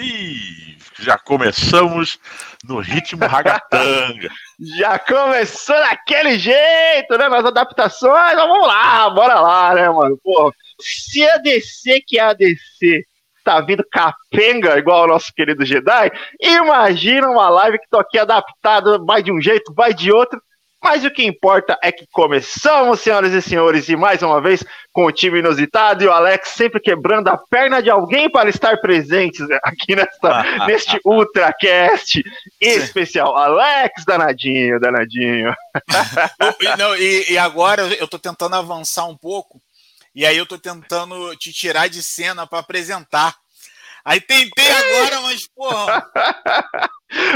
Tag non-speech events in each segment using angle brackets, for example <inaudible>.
E já começamos no ritmo <laughs> ragatanga. já começou daquele jeito, né? Nas adaptações, então vamos lá, bora lá, né, mano? Pô, se a DC que é a DC tá vindo capenga igual o nosso querido Jedi, imagina uma live que tô aqui adaptada, vai de um jeito, vai de outro. Mas o que importa é que começamos, senhoras e senhores, e mais uma vez com o time inusitado e o Alex sempre quebrando a perna de alguém para estar presentes aqui nesta, <laughs> neste UltraCast especial. Alex, danadinho, danadinho. <laughs> Não, e, e, agora eu estou tentando avançar um pouco, e aí eu estou tentando te tirar de cena para apresentar. Aí tentei agora, mas, porra. <laughs>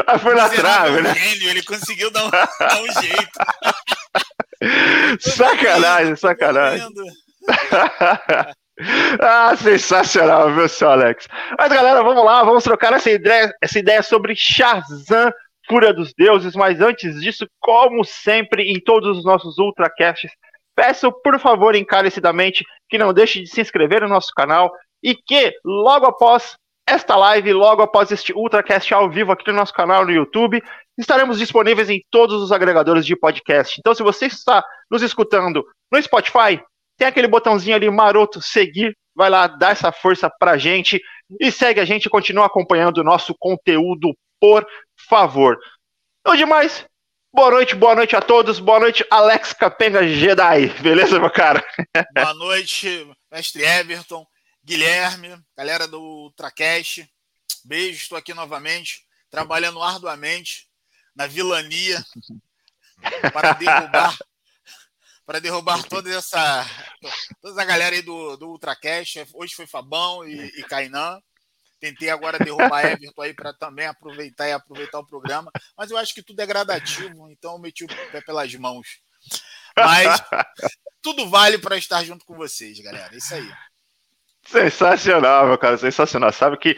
Aí foi na trave, né? Gênio, ele conseguiu dar um, dar um jeito. <laughs> sacanagem, sacanagem. <laughs> ah, sensacional, viu, seu Alex? Mas, galera, vamos lá, vamos trocar essa ideia, essa ideia sobre Shazam, Fúria dos Deuses. Mas antes disso, como sempre, em todos os nossos Ultracasts, peço, por favor, encarecidamente, que não deixe de se inscrever no nosso canal e que, logo após esta live, logo após este Ultracast ao vivo aqui no nosso canal no YouTube, estaremos disponíveis em todos os agregadores de podcast. Então, se você está nos escutando no Spotify, tem aquele botãozinho ali maroto, seguir, vai lá, dá essa força pra gente e segue a gente, continua acompanhando o nosso conteúdo, por favor. Então, demais, boa noite, boa noite a todos, boa noite, Alex Capenga Jedi, beleza, meu cara? Boa noite, mestre Everton. Guilherme, galera do Ultracast, beijo, estou aqui novamente, trabalhando arduamente na vilania <laughs> para derrubar para derrubar toda essa toda a galera aí do, do Ultracast. Hoje foi Fabão e, e Kainan. Tentei agora derrubar Everton aí para também aproveitar e aproveitar o programa, mas eu acho que tudo é gradativo, então eu meti o pé pelas mãos. Mas <laughs> tudo vale para estar junto com vocês, galera. É isso aí. Sensacional, meu cara, sensacional. Sabe que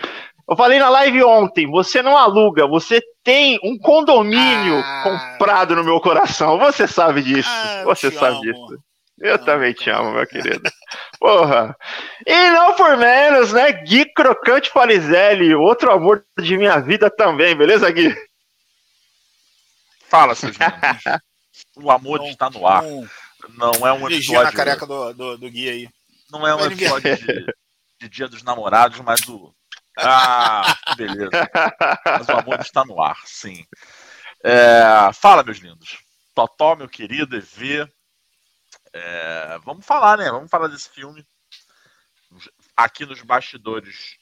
eu falei na live ontem, você não aluga, você tem um condomínio ah, comprado no meu coração. Você sabe disso. Ah, você sabe amo. disso. Eu não, também te amo, meu querido. Porra. E não por menos, né? Gui Crocante Parizelli, outro amor de minha vida também, beleza, Gui? Fala, seus <laughs> O amor não, está no ar. Não é um episódio... na careca do, do, do Gui aí. Não é um episódio de, de Dia dos Namorados, mas o. Ah, beleza. Mas o amor está no ar, sim. É, fala, meus lindos. Totó, meu querido, EV. É, vamos falar, né? Vamos falar desse filme. Aqui nos bastidores,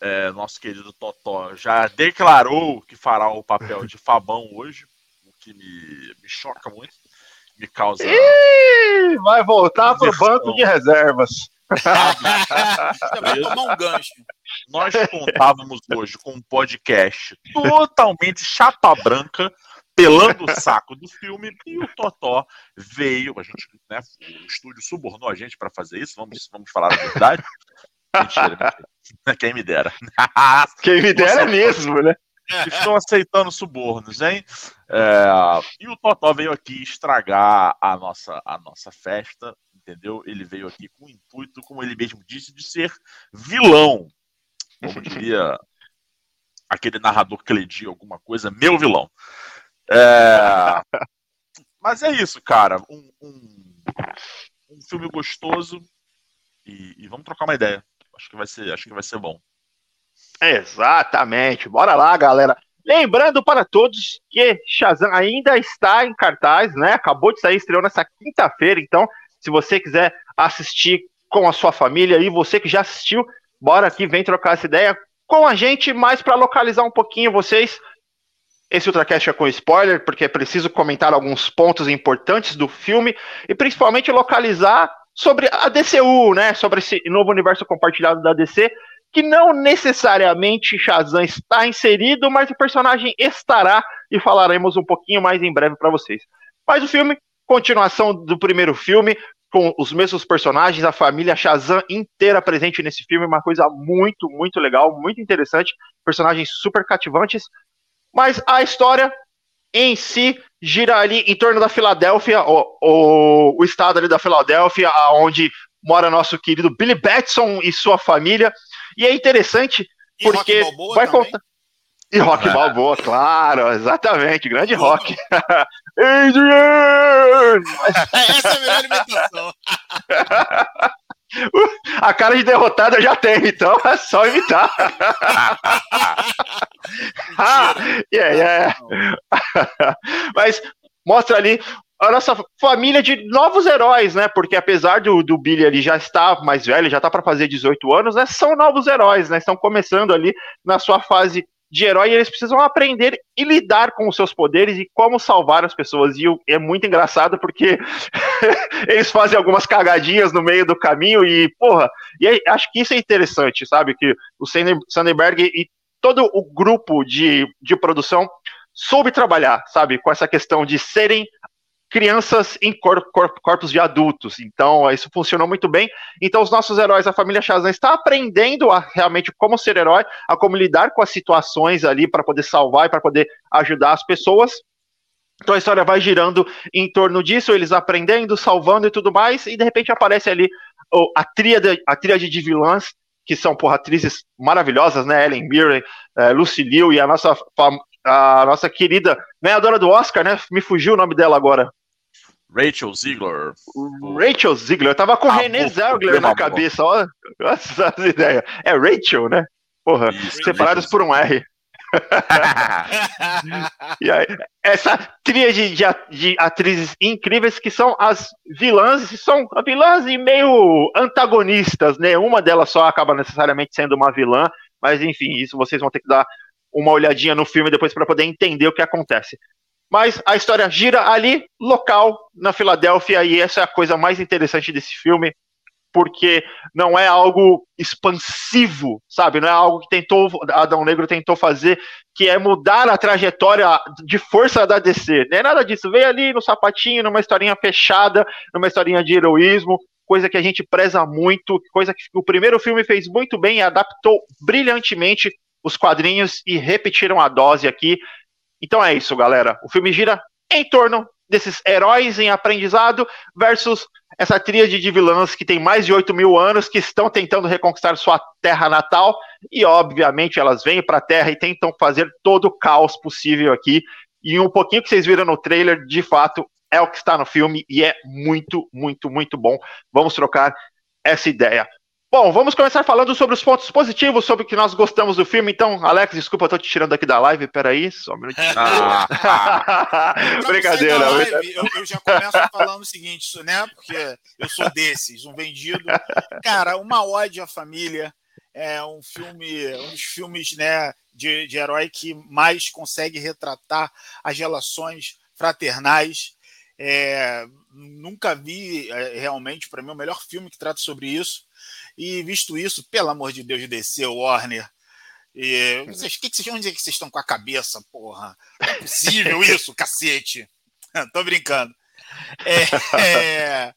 é, nosso querido Totó já declarou que fará o papel de Fabão hoje, o que me, me choca muito me causa. Ih, vai voltar para o banco de reservas. vai tomar um gancho. Nós contávamos hoje com um podcast totalmente chapa branca, pelando o saco do filme, e o Totó veio. A gente, né, o estúdio subornou a gente para fazer isso, vamos, vamos falar a verdade. Mentira, mentira. Quem me dera. Quem me dera Nossa, mesmo, né? Estão aceitando subornos, hein? É, e o Totó veio aqui estragar a nossa, a nossa festa, entendeu? Ele veio aqui com o intuito, como ele mesmo disse, de ser vilão. Como diria <laughs> aquele narrador Cledi, alguma coisa, meu vilão. É, mas é isso, cara. Um, um, um filme gostoso e, e vamos trocar uma ideia. Acho que vai ser, acho que vai ser bom. Exatamente. Bora lá, galera. Lembrando para todos que Shazam ainda está em cartaz, né? Acabou de sair, estreou nessa quinta-feira. Então, se você quiser assistir com a sua família e você que já assistiu, bora aqui, vem trocar essa ideia com a gente, mais para localizar um pouquinho vocês. Esse Ultracast é com spoiler, porque é preciso comentar alguns pontos importantes do filme e principalmente localizar sobre a DCU, né? Sobre esse novo universo compartilhado da DC que não necessariamente Shazam está inserido, mas o personagem estará e falaremos um pouquinho mais em breve para vocês. Mas o filme, continuação do primeiro filme, com os mesmos personagens, a família Shazam inteira presente nesse filme, uma coisa muito, muito legal, muito interessante, personagens super cativantes. Mas a história em si gira ali em torno da Filadélfia, o, o, o estado ali da Filadélfia, onde mora nosso querido Billy Batson e sua família. E é interessante porque vai contar. E Rock Balboa, claro, exatamente, grande rock. <laughs> Adrian! Essa é a melhor imitação. <laughs> A cara de derrotada já tem, então é só imitar. <laughs> ah, yeah, yeah. Mas mostra ali a nossa família de novos heróis, né? Porque apesar do, do Billy ali já estar mais velho, já tá para fazer 18 anos, né? São novos heróis, né? Estão começando ali na sua fase de herói e eles precisam aprender e lidar com os seus poderes e como salvar as pessoas. E é muito engraçado porque <laughs> eles fazem algumas cagadinhas no meio do caminho e, porra, e acho que isso é interessante, sabe? Que o Sandberg e todo o grupo de, de produção soube trabalhar, sabe? Com essa questão de serem crianças em cor, cor, corpos de adultos. Então, isso funcionou muito bem. Então, os nossos heróis, a família Shazam, está aprendendo a realmente como ser herói, a como lidar com as situações ali para poder salvar e para poder ajudar as pessoas. Então a história vai girando em torno disso, eles aprendendo, salvando e tudo mais, e de repente aparece ali a tríade, a tríade de vilãs, que são porra, atrizes maravilhosas, né? Ellen Mirren, é, Lucy Liu e a nossa, a nossa querida ganhadora do Oscar, né? Me fugiu o nome dela agora. Rachel Ziegler. Rachel Ziegler. Eu tava com ah, René Ziegler na cabeça, ó. Nossa, as ideias. É Rachel, né? Porra, Isso, separados Rachel. por um R. <laughs> <laughs> e aí, essa tríade de, de, atrizes incríveis que são as vilãs, são vilãs e meio antagonistas, né? Uma delas só acaba necessariamente sendo uma vilã, mas enfim, isso vocês vão ter que dar uma olhadinha no filme depois para poder entender o que acontece. Mas a história gira ali, local, na Filadélfia, e essa é a coisa mais interessante desse filme, porque não é algo expansivo, sabe? Não é algo que tentou Adão Negro tentou fazer, que é mudar a trajetória de força da DC. Não é nada disso. Veio ali no sapatinho, numa historinha fechada, numa historinha de heroísmo, coisa que a gente preza muito, coisa que o primeiro filme fez muito bem e adaptou brilhantemente os quadrinhos e repetiram a dose aqui. Então é isso, galera. O filme gira em torno desses heróis em aprendizado versus essa tríade de vilãs que tem mais de 8 mil anos, que estão tentando reconquistar sua terra natal, e obviamente elas vêm para a terra e tentam fazer todo o caos possível aqui. E um pouquinho que vocês viram no trailer, de fato, é o que está no filme e é muito, muito, muito bom. Vamos trocar essa ideia. Bom, vamos começar falando sobre os pontos positivos, sobre o que nós gostamos do filme. Então, Alex, desculpa, eu tô te tirando aqui da live, peraí, só um minutinho. Ah, <laughs> <laughs> Brincadeira. Live, eu, eu, já começo falando o seguinte, né? Porque eu sou desses, um vendido. Cara, uma ode à família, é um filme, um dos filmes, né, de, de herói que mais consegue retratar as relações fraternais. É, nunca vi é, realmente, para mim, o melhor filme que trata sobre isso. E visto isso, pelo amor de Deus, desceu Warner. E, vocês, que que vocês, onde é que vocês estão com a cabeça, porra? Não é possível <laughs> isso, cacete. <laughs> Tô brincando. É, <laughs>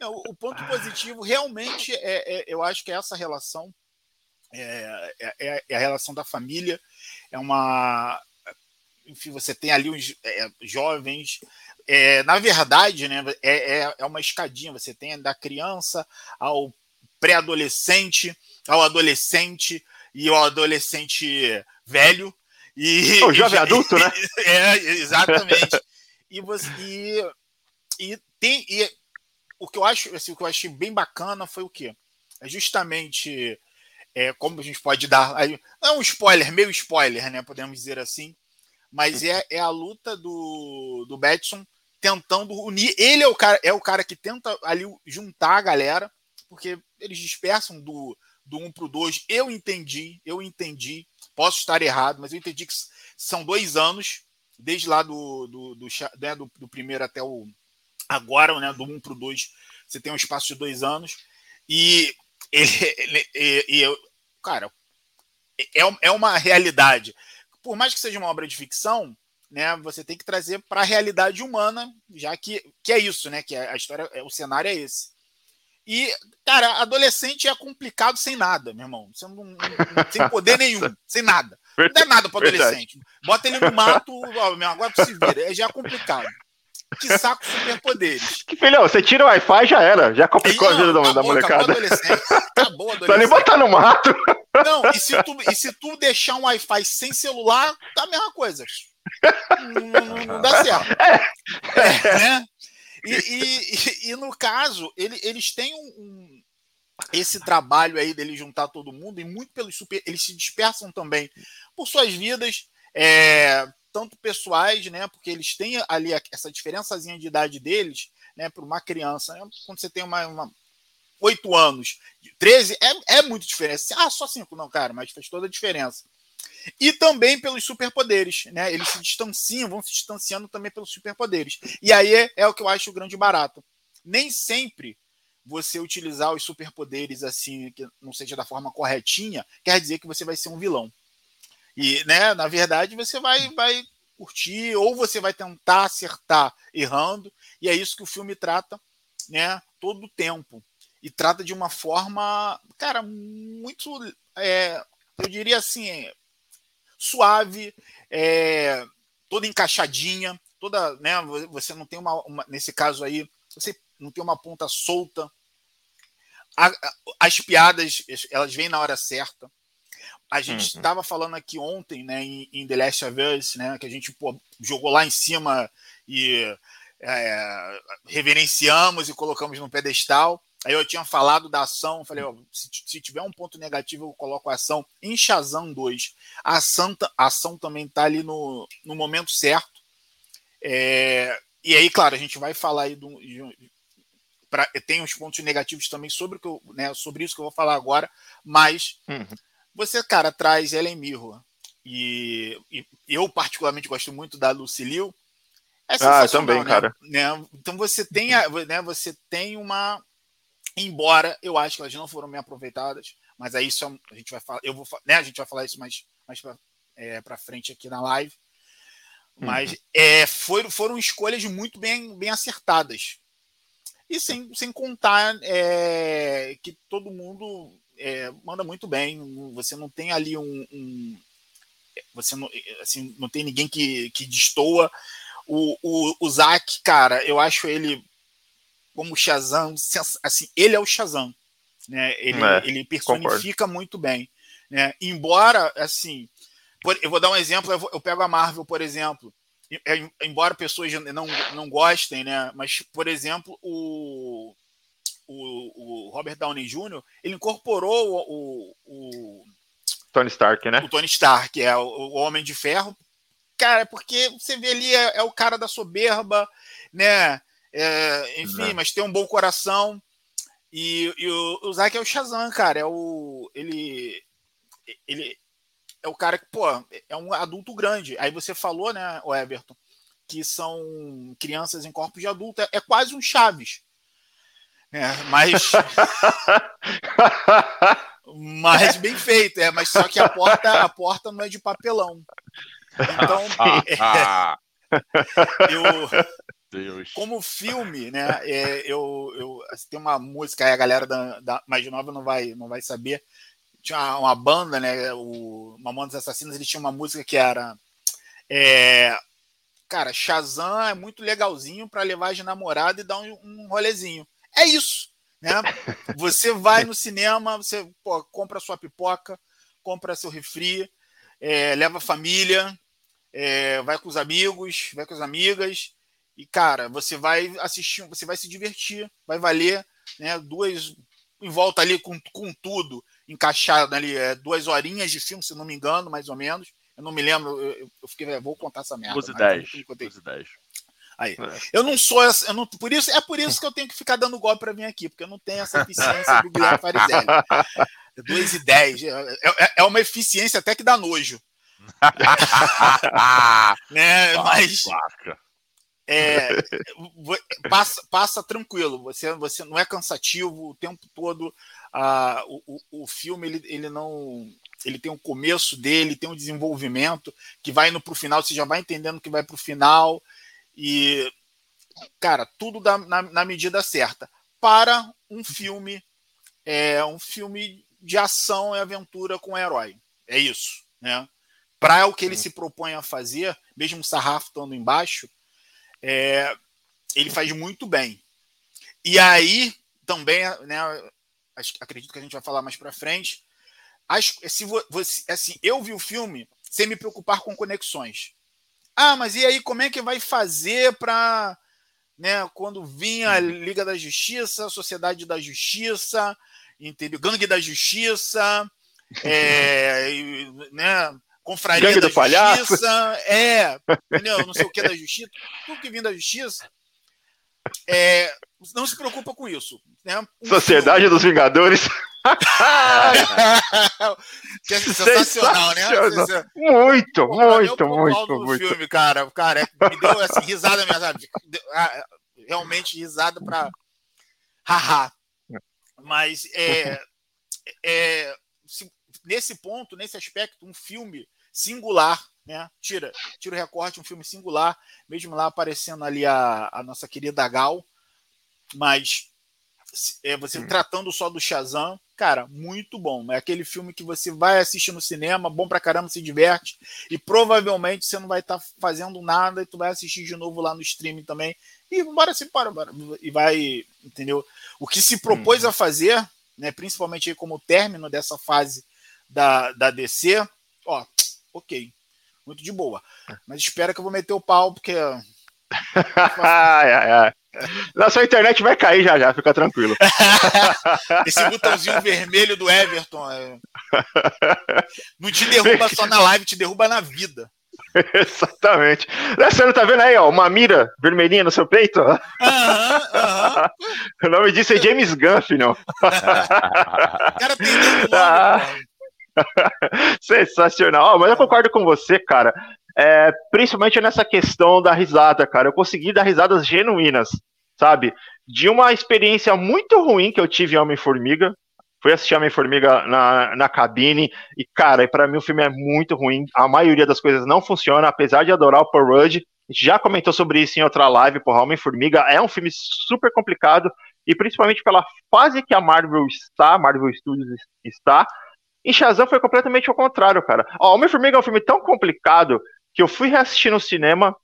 é, o ponto positivo realmente é, é, eu acho que é essa relação é, é, é, a relação da família. É uma. Enfim, você tem ali os é, jovens. É, na verdade, né, é, é, é uma escadinha. Você tem da criança ao pré-adolescente ao adolescente e ao adolescente velho. E, o jovem e, <laughs> adulto, né? É, exatamente. e você e, e tem e o que eu acho, assim, o que eu achei bem bacana foi o quê? É justamente é, como a gente pode dar. Não é um spoiler, meio spoiler, né? Podemos dizer assim. Mas é, é a luta do, do Betson tentando unir. Ele é o cara, é o cara que tenta ali juntar a galera porque eles dispersam do, do 1 para o 2. Eu entendi, eu entendi, posso estar errado, mas eu entendi que são dois anos, desde lá do, do, do, né, do, do primeiro até o agora, né, do 1 para o 2, você tem um espaço de dois anos. E ele, cara, é, é uma realidade. Por mais que seja uma obra de ficção, né, você tem que trazer para a realidade humana, já que, que é isso, né, que a história, o cenário é esse. E, cara, adolescente é complicado sem nada, meu irmão. Sem, um, sem poder nenhum, <laughs> sem nada. Não é nada para adolescente. Bota ele no mato, ó, meu, agora se vira. É já complicado. Que saco superpoderes. Que filhão, você tira o Wi-Fi já era. Já complicou a vida da, da molecada. Acabou. Acabou adolescente. <laughs> Só nem botar no mato. Não, e se tu, e se tu deixar um Wi-Fi sem celular, tá a mesma coisa. Não, não, não dá <laughs> certo. É, né? E, e, e, no caso, ele, eles têm um, um, esse trabalho aí dele juntar todo mundo, e muito pelos super. Eles se dispersam também por suas vidas, é, tanto pessoais, né? Porque eles têm ali essa diferençazinha de idade deles, né? Para uma criança. Né? Quando você tem uma, uma 8 anos, 13, é, é muito diferente. Ah, só 5, não, cara, mas faz toda a diferença. E também pelos superpoderes, né? Eles se distanciam, vão se distanciando também pelos superpoderes. E aí é, é o que eu acho o grande barato. Nem sempre você utilizar os superpoderes assim, que não seja da forma corretinha, quer dizer que você vai ser um vilão. E, né, na verdade, você vai, vai curtir, ou você vai tentar acertar errando, e é isso que o filme trata, né, todo o tempo e trata de uma forma, cara, muito, é, eu diria assim, suave, é, toda encaixadinha, toda, né? Você não tem uma, uma, nesse caso aí, você não tem uma ponta solta. A, a, as piadas, elas vêm na hora certa. A gente estava uhum. falando aqui ontem, né, em, em, The Last of Us, né, que a gente pô, jogou lá em cima e é, reverenciamos e colocamos no pedestal. Aí eu tinha falado da ação, falei, ó, se, se, tiver um ponto negativo, eu coloco a ação em Shazam 2. A ação, a ação também tá ali no, no momento certo. É, e aí, claro, a gente vai falar aí do. Pra, tem uns pontos negativos também sobre, o que eu, né, sobre isso que eu vou falar agora, mas uhum. você, cara, traz Ellen Mirror. E, e, eu, particularmente, gosto muito da Lucy Liu. É ah, também, né? cara. Né? Então você tem, a, né, você tem uma embora eu acho que elas não foram bem aproveitadas, mas aí isso a gente vai falar, eu vou, né, a gente vai falar isso mais, mais para é, frente aqui na live. Mas uhum. é, foram, foram escolhas muito bem, bem acertadas. E sem, sem contar é, que todo mundo é, manda muito bem. Você não tem ali um. um você não, assim, não tem ninguém que, que destoa. O, o, o Zack, cara, eu acho ele como Shazam, assim, ele é o Shazam, né? Ele, é, ele personifica concordo. muito bem, né? Embora, assim, por, eu vou dar um exemplo, eu, vou, eu, pego a Marvel, por exemplo, é, embora pessoas não, não gostem, né? Mas, por exemplo, o, o, o Robert Downey Jr., ele incorporou o, o, Tony Stark, né? O Tony Stark, é o, o Homem de Ferro. Cara, porque você vê ali, é, é o cara da soberba, né? É, enfim, é. mas tem um bom coração. E, e o, o Zack é o Shazam, cara. É o. Ele. Ele é o cara que, pô, é um adulto grande. Aí você falou, né, o Everton, que são crianças em corpos de adulto. É, é quase um Chaves. É, mas. <laughs> mas bem feito, é, mas só que a porta, a porta não é de papelão. Então, <laughs> é, eu, Deus. Como filme, né? É, eu, eu assim, tem uma música aí, a galera da, da, mais nova não vai, não vai saber. Tinha uma, uma banda, né? O Mamonas Assassinos, ele tinha uma música que era. É, cara, Shazam é muito legalzinho para levar de namorada e dar um, um rolezinho. É isso, né? Você vai no cinema, você pô, compra sua pipoca, compra seu refri, é, leva a família, é, vai com os amigos, vai com as amigas e, cara, você vai assistir, você vai se divertir, vai valer né, duas em volta ali com, com tudo, encaixado ali, é, duas horinhas de filme, se não me engano, mais ou menos. Eu não me lembro, eu, eu fiquei, vou contar essa merda. 12 10. 12 10. Aí. É. Eu não sou essa, eu não, por isso, é por isso que eu tenho que ficar dando golpe para vir aqui, porque eu não tenho essa eficiência do Guilherme Farizelli. 2 <laughs> e 10. É, é, é uma eficiência até que dá nojo. <laughs> né? Mas, é, passa, passa tranquilo, você, você não é cansativo o tempo todo. Ah, o, o, o filme ele, ele não ele tem um começo dele, tem um desenvolvimento que vai indo para o final, você já vai entendendo que vai para o final e cara, tudo dá, na, na, medida certa para um filme é um filme de ação e aventura com herói. É isso, né? Para o que ele se propõe a fazer, mesmo o sarrafo estando embaixo, é, ele faz muito bem. E aí também, né, acredito que a gente vai falar mais para frente, se você, assim, eu vi o filme sem me preocupar com conexões. Ah, mas e aí como é que vai fazer para, né, quando vinha a Liga da Justiça, Sociedade da Justiça, entendeu? Gangue da Justiça, <laughs> é, né, Confraria Gangue da. Justiça, é, entendeu? Não sei o que da Justiça, tudo que vem da Justiça. É, não se preocupa com isso. Né? Um Sociedade dos Vingadores. <laughs> que é sensacional, né? Sensacional. Muito, Pô, muito, muito, muito. filme, cara. Cara, é- me deu assim, risada mesmo, sabe? Ah, Realmente risada pra. Haha. Mas é, é, nesse ponto, nesse aspecto, um filme singular, né? Tira, tira o recorte, um filme singular, mesmo lá aparecendo ali a, a nossa querida Gal, mas é, você Hum. tratando só do Shazam, cara, muito bom. É aquele filme que você vai assistir no cinema, bom pra caramba, se diverte, e provavelmente você não vai estar fazendo nada e tu vai assistir de novo lá no streaming também. E bora se para, bora, e vai, entendeu? O que se propôs a fazer, né, principalmente como término dessa fase da, da DC, ó, ok, muito de boa. Mas espera que eu vou meter o pau, porque ai, ai, ai. Na sua internet vai cair já já, fica tranquilo. <laughs> esse botãozinho vermelho do Everton é, não te derruba só na live, te derruba na vida. <laughs> Exatamente. Você não tá vendo aí, ó, uma mira vermelhinha no seu peito? Aham, <laughs> aham. O nome disso é James Gunn, filhão. O cara tem nome, Ah. cara. <laughs> Sensacional. Ó, mas eu concordo com você, cara. É, principalmente nessa questão da risada, cara. Eu consegui dar risadas genuínas, sabe? De uma experiência muito ruim que eu tive em Homem-Formiga. Fui assistir Homem-Formiga na, na cabine e, cara, pra mim o filme é muito ruim. A maioria das coisas não funciona, apesar de adorar o Paul Rudd. A gente já comentou sobre isso em outra live, porra. Homem-Formiga é um filme super complicado e principalmente pela fase que a Marvel está, Marvel Studios está, em Shazam foi completamente ao contrário, cara. Ó, Homem-Formiga é um filme tão complicado que eu fui reassistir no cinema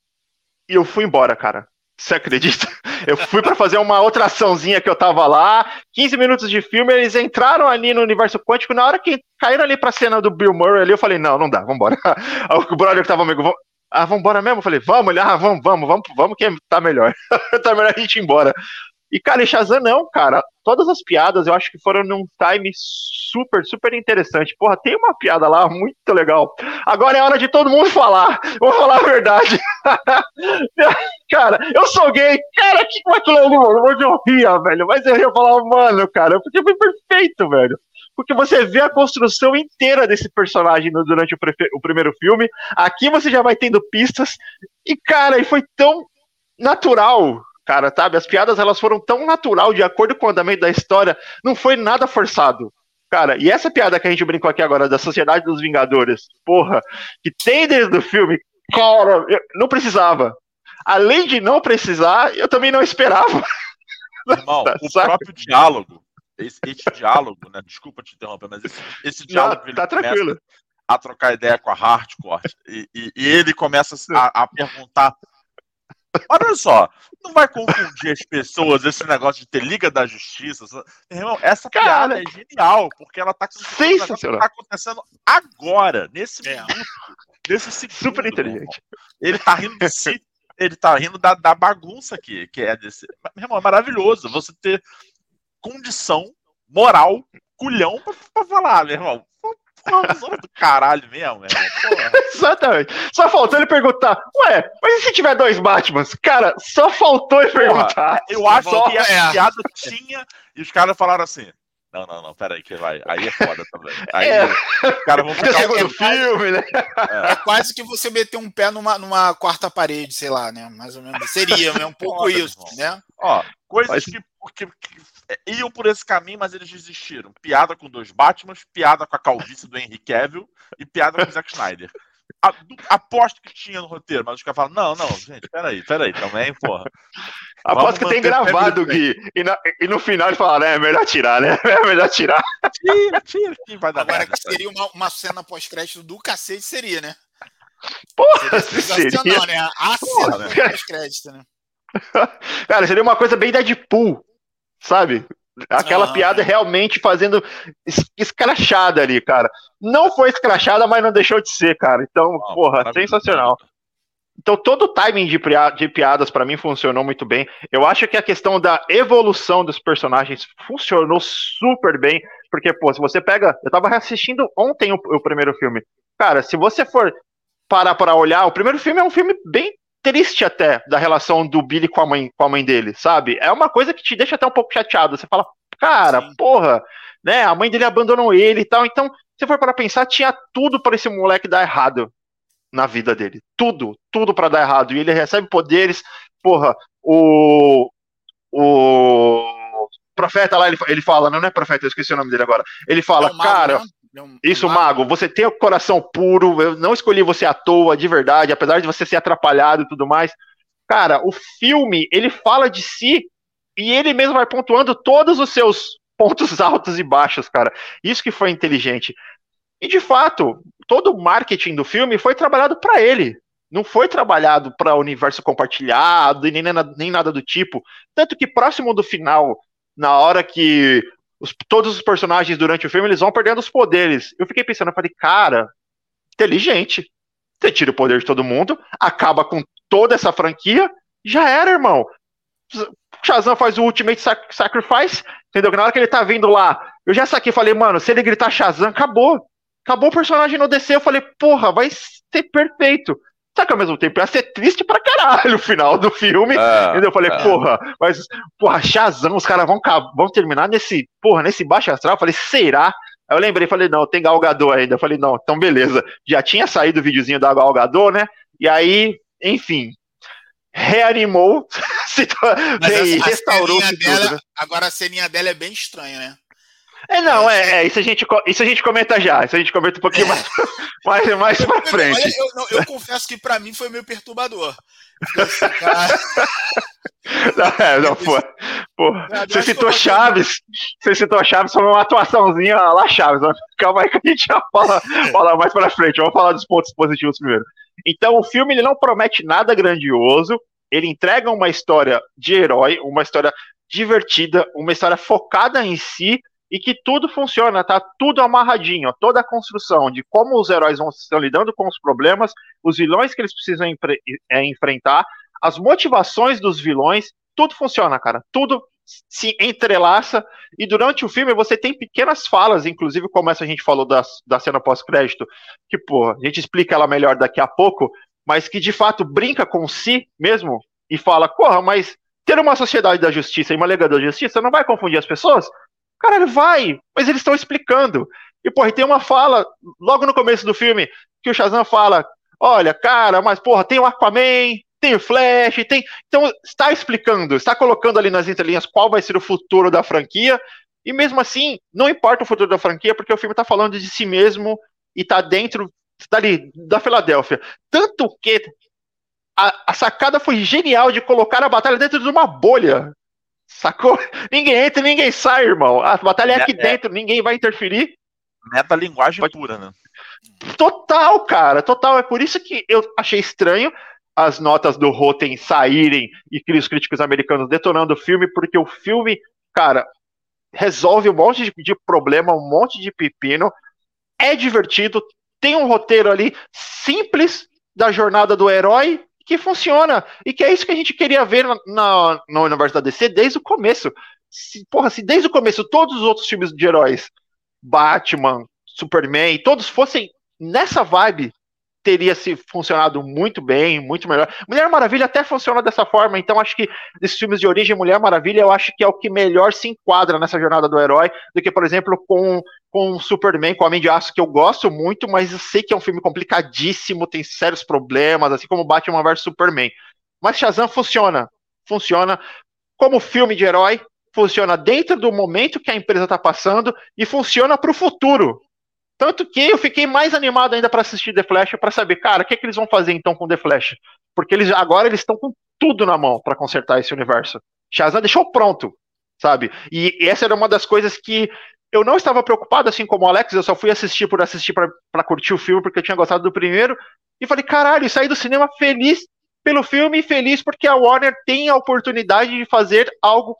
e eu fui embora, cara. Você acredita? Eu fui pra fazer uma outra açãozinha que eu tava lá, 15 minutos de filme, eles entraram ali no universo quântico, na hora que caíram ali pra cena do Bill Murray ali, eu falei, não, não dá, vambora. <laughs> O brother que tava comigo, "Vamos- ah, vambora mesmo? Eu falei, vamos, ele, ah, vamos, vamos, vamos, vamos que tá melhor. <laughs> tá melhor a gente ir embora. E, cara, em Shazam não, cara. Todas as piadas eu acho que foram num time super, super interessante. Porra, tem uma piada lá muito legal. Agora é hora de todo mundo falar. Vou falar a verdade. <laughs> cara, eu sou gay. Cara, que é que eu ria, velho? Mas eu ia falar, mano, cara, porque foi perfeito, velho. Porque você vê a construção inteira desse personagem durante o, o primeiro filme. Aqui você já vai tendo pistas. E, cara, e foi tão natural, cara, sabe? As piadas elas foram tão natural, de acordo com o andamento da história, não foi nada forçado. Cara, e essa piada que a gente brincou aqui agora da Sociedade dos Vingadores, porra, que tem desde o filme, cara, eu não precisava. Além de não precisar, eu também não esperava. Irmão, Tá, <laughs> o próprio diálogo, esse, esse diálogo, né? Desculpa te interromper, mas esse, esse diálogo Não, tá tranquilo. a trocar ideia com a Hardcore e, e- e ele começa a, a perguntar. Olha só, não vai confundir as pessoas esse negócio de ter Liga da Justiça. Irmão, essa Cara. piada é genial, porque ela tá um Sensacional. tá acontecendo agora, nesse É. minuto, nesse segundo. Super inteligente. Ele tá rindo de si, ele tá rindo da, da bagunça que, que é desse. Meu irmão, é maravilhoso você ter condição, moral, culhão pra, pra falar, meu irmão. Porra, zona do caralho mesmo. Porra. <laughs> Exatamente. Só faltou ele perguntar, ué, mas e se tiver dois Batmans? Cara, só faltou ele perguntar. Eu acho Só- que a é. piada tinha e os caras falaram assim. Não, não, não, peraí, que vai. Aí é foda também. <laughs> Aí É. os caras vão Porque é o ficar. <laughs> segundo filme, né? É quase que você meter um pé numa, numa quarta parede, sei lá, né? Mais ou menos. Seria, né? Um pouco Foda, isso, irmão. né? Ó, coisas Mas- que, que- que iam por esse caminho, mas eles desistiram. Piada com dois Batmans, piada com a calvície do Henry Cavill e piada com o Zack Snyder. A- do- aposto que tinha no roteiro, mas os caras falam: não, não, gente, peraí, peraí, também, porra. Aposto que tem gravado, Gui. E, na- e no final ele fala, né, é melhor tirar, né? É melhor tirar. Tira, tira, que vai dar Agora merda. que seria uma, uma cena pós-crédito do cacete, seria, né? Porra, Seria seria. sensacional, né? A Porra, cena pós-crédito, né? <laughs> Cara, seria uma coisa bem Deadpool, sabe? Aquela ah, piada realmente fazendo escrachada ali, cara. Não foi escrachada, mas não deixou de ser, cara. Então, ah, porra, sensacional. Então, todo o timing de, de piadas para mim funcionou muito bem. Eu acho que a questão da evolução dos personagens funcionou super bem. Porque, pô, se você pega. Eu tava assistindo ontem o, o primeiro filme. Cara, se você for parar para olhar, o primeiro filme é um filme bem triste até da relação do Billy com a mãe, com a mãe dele, sabe? É uma coisa que te deixa até um pouco chateado. Você fala, cara, Sim. porra, né? A mãe dele abandonou ele e tal. Então, se for para pensar, tinha tudo para esse moleque dar errado na vida dele. Tudo, tudo para dar errado. E ele recebe poderes, porra, o. O profeta lá, ele, ele fala, não é profeta, eu esqueci o nome dele agora. Ele fala, é cara. Né? É isso, mago. mago, você tem o coração puro, eu não escolhi você à toa, de verdade, apesar de você ser atrapalhado e tudo mais. Cara, o filme, ele fala de si e ele mesmo vai pontuando todos os seus <laughs> pontos altos e baixos, cara. Isso que foi inteligente. E de fato, todo o marketing do filme foi trabalhado para ele. Não foi trabalhado para o universo compartilhado e nem, nem nada do tipo. Tanto que próximo do final, na hora que os, todos os personagens durante o filme eles vão perdendo os poderes. Eu fiquei pensando, eu falei, cara, inteligente. Você tira o poder de todo mundo, acaba com toda essa franquia, já era, irmão. Shazam faz o Ultimate Sacrifice, entendeu? Na hora que ele tá vindo lá, eu já saquei, falei, mano, se ele gritar Shazam, acabou. Acabou o personagem no DC, eu falei, porra, vai ser perfeito. Só que ao mesmo tempo ia ser triste pra caralho o final do filme. É, entendeu? Eu falei, é. porra, mas, porra, Shazam, os caras vão, vão terminar nesse, porra, nesse baixo astral. Eu falei, será? Aí eu lembrei, falei, não, tem Galgador ainda. Eu falei, não, então beleza. Já tinha saído o videozinho da Galgador, né? E aí, enfim, reanimou, <laughs> restaurou tudo. Dela, né? Agora a ceninha dela é bem estranha, né? É, não, é, é, isso, a gente, isso a gente comenta já. Isso a gente comenta um pouquinho é. mais, <laughs> mais, mais pra frente. Olha, eu, não, eu, confesso que pra mim foi meio perturbador. Assim, cara... <laughs> Não, é, não, pô, pô, você citou Chaves, você citou Chaves, foi uma atuaçãozinha lá, Chaves. Calma aí que a gente já fala, fala mais pra frente. Vamos falar dos pontos positivos primeiro. Então, o filme ele não promete nada grandioso, ele entrega uma história de herói, uma história divertida, uma história focada em si, e que tudo funciona, tá tudo amarradinho, toda a construção de como os heróis vão estão lidando com os problemas, os vilões que eles precisam é, enfrentar, as motivações dos vilões, tudo funciona, cara, tudo se entrelaça e durante o filme você tem pequenas falas, inclusive como essa a gente falou da, da cena pós-crédito, que pô, a gente explica ela melhor daqui a pouco, mas que de fato brinca com si mesmo e fala, porra, mas ter uma sociedade da justiça e uma Liga da Justiça não vai confundir as pessoas? Cara, ele vai, mas eles estão explicando. E, porra, tem uma fala, logo no começo do filme, que o Shazam fala: olha, cara, mas, porra, tem o Aquaman, tem o Flash, tem. Então, está explicando, está colocando ali nas entrelinhas qual vai ser o futuro da franquia. E mesmo assim, não importa o futuro da franquia, porque o filme está falando de si mesmo e está dentro dali, da Filadélfia. Tanto que a, a, sacada foi genial de colocar a batalha dentro de uma bolha. Sacou? Ninguém entra, ninguém sai, irmão. A batalha é aqui é, dentro, ninguém vai interferir. Meta linguagem pura, né? Total, cara, total. É por isso que eu achei estranho as notas do Rotten saírem e os críticos americanos detonando o filme, porque o filme, cara, resolve um monte de, de problema, um monte de pepino, é divertido, tem um roteiro ali simples da jornada do herói que funciona. E que é isso que a gente queria ver na, na, universo da DC desde o começo. Se, porra, se desde o começo todos os outros filmes de heróis, Batman, Superman, todos fossem nessa vibe, teria se funcionado muito bem, muito melhor. Mulher Maravilha até funciona dessa forma, então acho que desses filmes de origem, Mulher Maravilha, eu acho que é o que melhor se enquadra nessa jornada do herói, do que, por exemplo, com com Superman, com Homem de Aço, que eu gosto muito, mas eu sei que é um filme complicadíssimo, tem sérios problemas, assim como Batman vs Superman. Mas Shazam funciona. Funciona como filme de herói, funciona dentro do momento que a empresa está passando e funciona para o futuro. Tanto que eu fiquei mais animado ainda para assistir The Flash para saber, cara, o que, é que eles vão fazer então com The Flash? Porque eles agora eles estão com tudo na mão para consertar esse universo. Shazam deixou pronto, sabe? E essa era uma das coisas que eu não estava preocupado, assim como o Alex, eu só fui assistir por assistir para curtir o filme, porque eu tinha gostado do primeiro. E falei, caralho, saí do cinema feliz pelo filme e feliz porque a Warner tem a oportunidade de fazer algo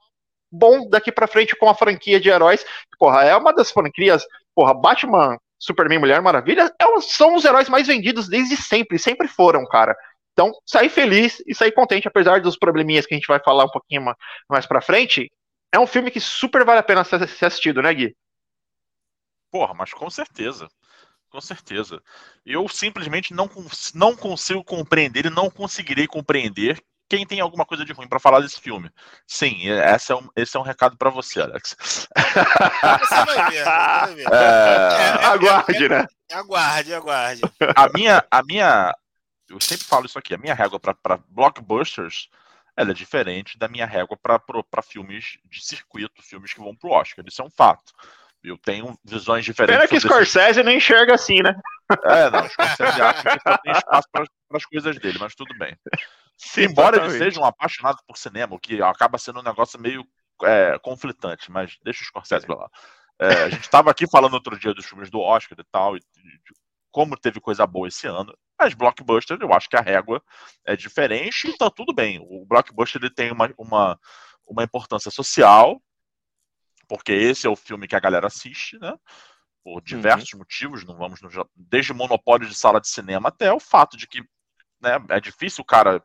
bom daqui para frente com a franquia de heróis. Porra, é uma das franquias, porra, Batman, Superman, Mulher Maravilha, é, são os heróis mais vendidos desde sempre, sempre foram, cara. Então, sair feliz e sair contente, apesar dos probleminhas que a gente vai falar um pouquinho mais pra frente, é um filme que super vale a pena ser assistido, né, Gui? Porra, mas com certeza. Com certeza. Eu simplesmente não, não consigo compreender e não conseguirei compreender quem tem alguma coisa de ruim para falar desse filme. Sim, esse é um, esse é um recado para você, Alex. Você vai ver, vai ver. É... É, é, aguarde, né? Aguarde, aguarde. A minha, a minha, eu sempre falo isso aqui, a minha régua para blockbusters ela é diferente da minha régua para filmes de circuito, filmes que vão pro Oscar. Isso é um fato. Eu tenho visões diferentes. Pena que Scorsese não enxerga assim, né? É, não, Scorsese acha que só tem espaço para as coisas dele, mas tudo bem. Sim, Embora exatamente. ele seja um apaixonado por cinema, o que acaba sendo um negócio meio é, conflitante, mas deixa o Scorsese pra lá. É, a gente estava aqui falando outro dia dos filmes do Oscar e tal, e de como teve coisa boa esse ano. Mas blockbuster, eu acho que a régua é diferente e tá tudo bem. O blockbuster ele tem uma, uma, uma importância social, porque esse é o filme que a galera assiste, né? Por diversos uhum. motivos, não vamos no, desde monopólio de sala de cinema até o fato de que né, é difícil o cara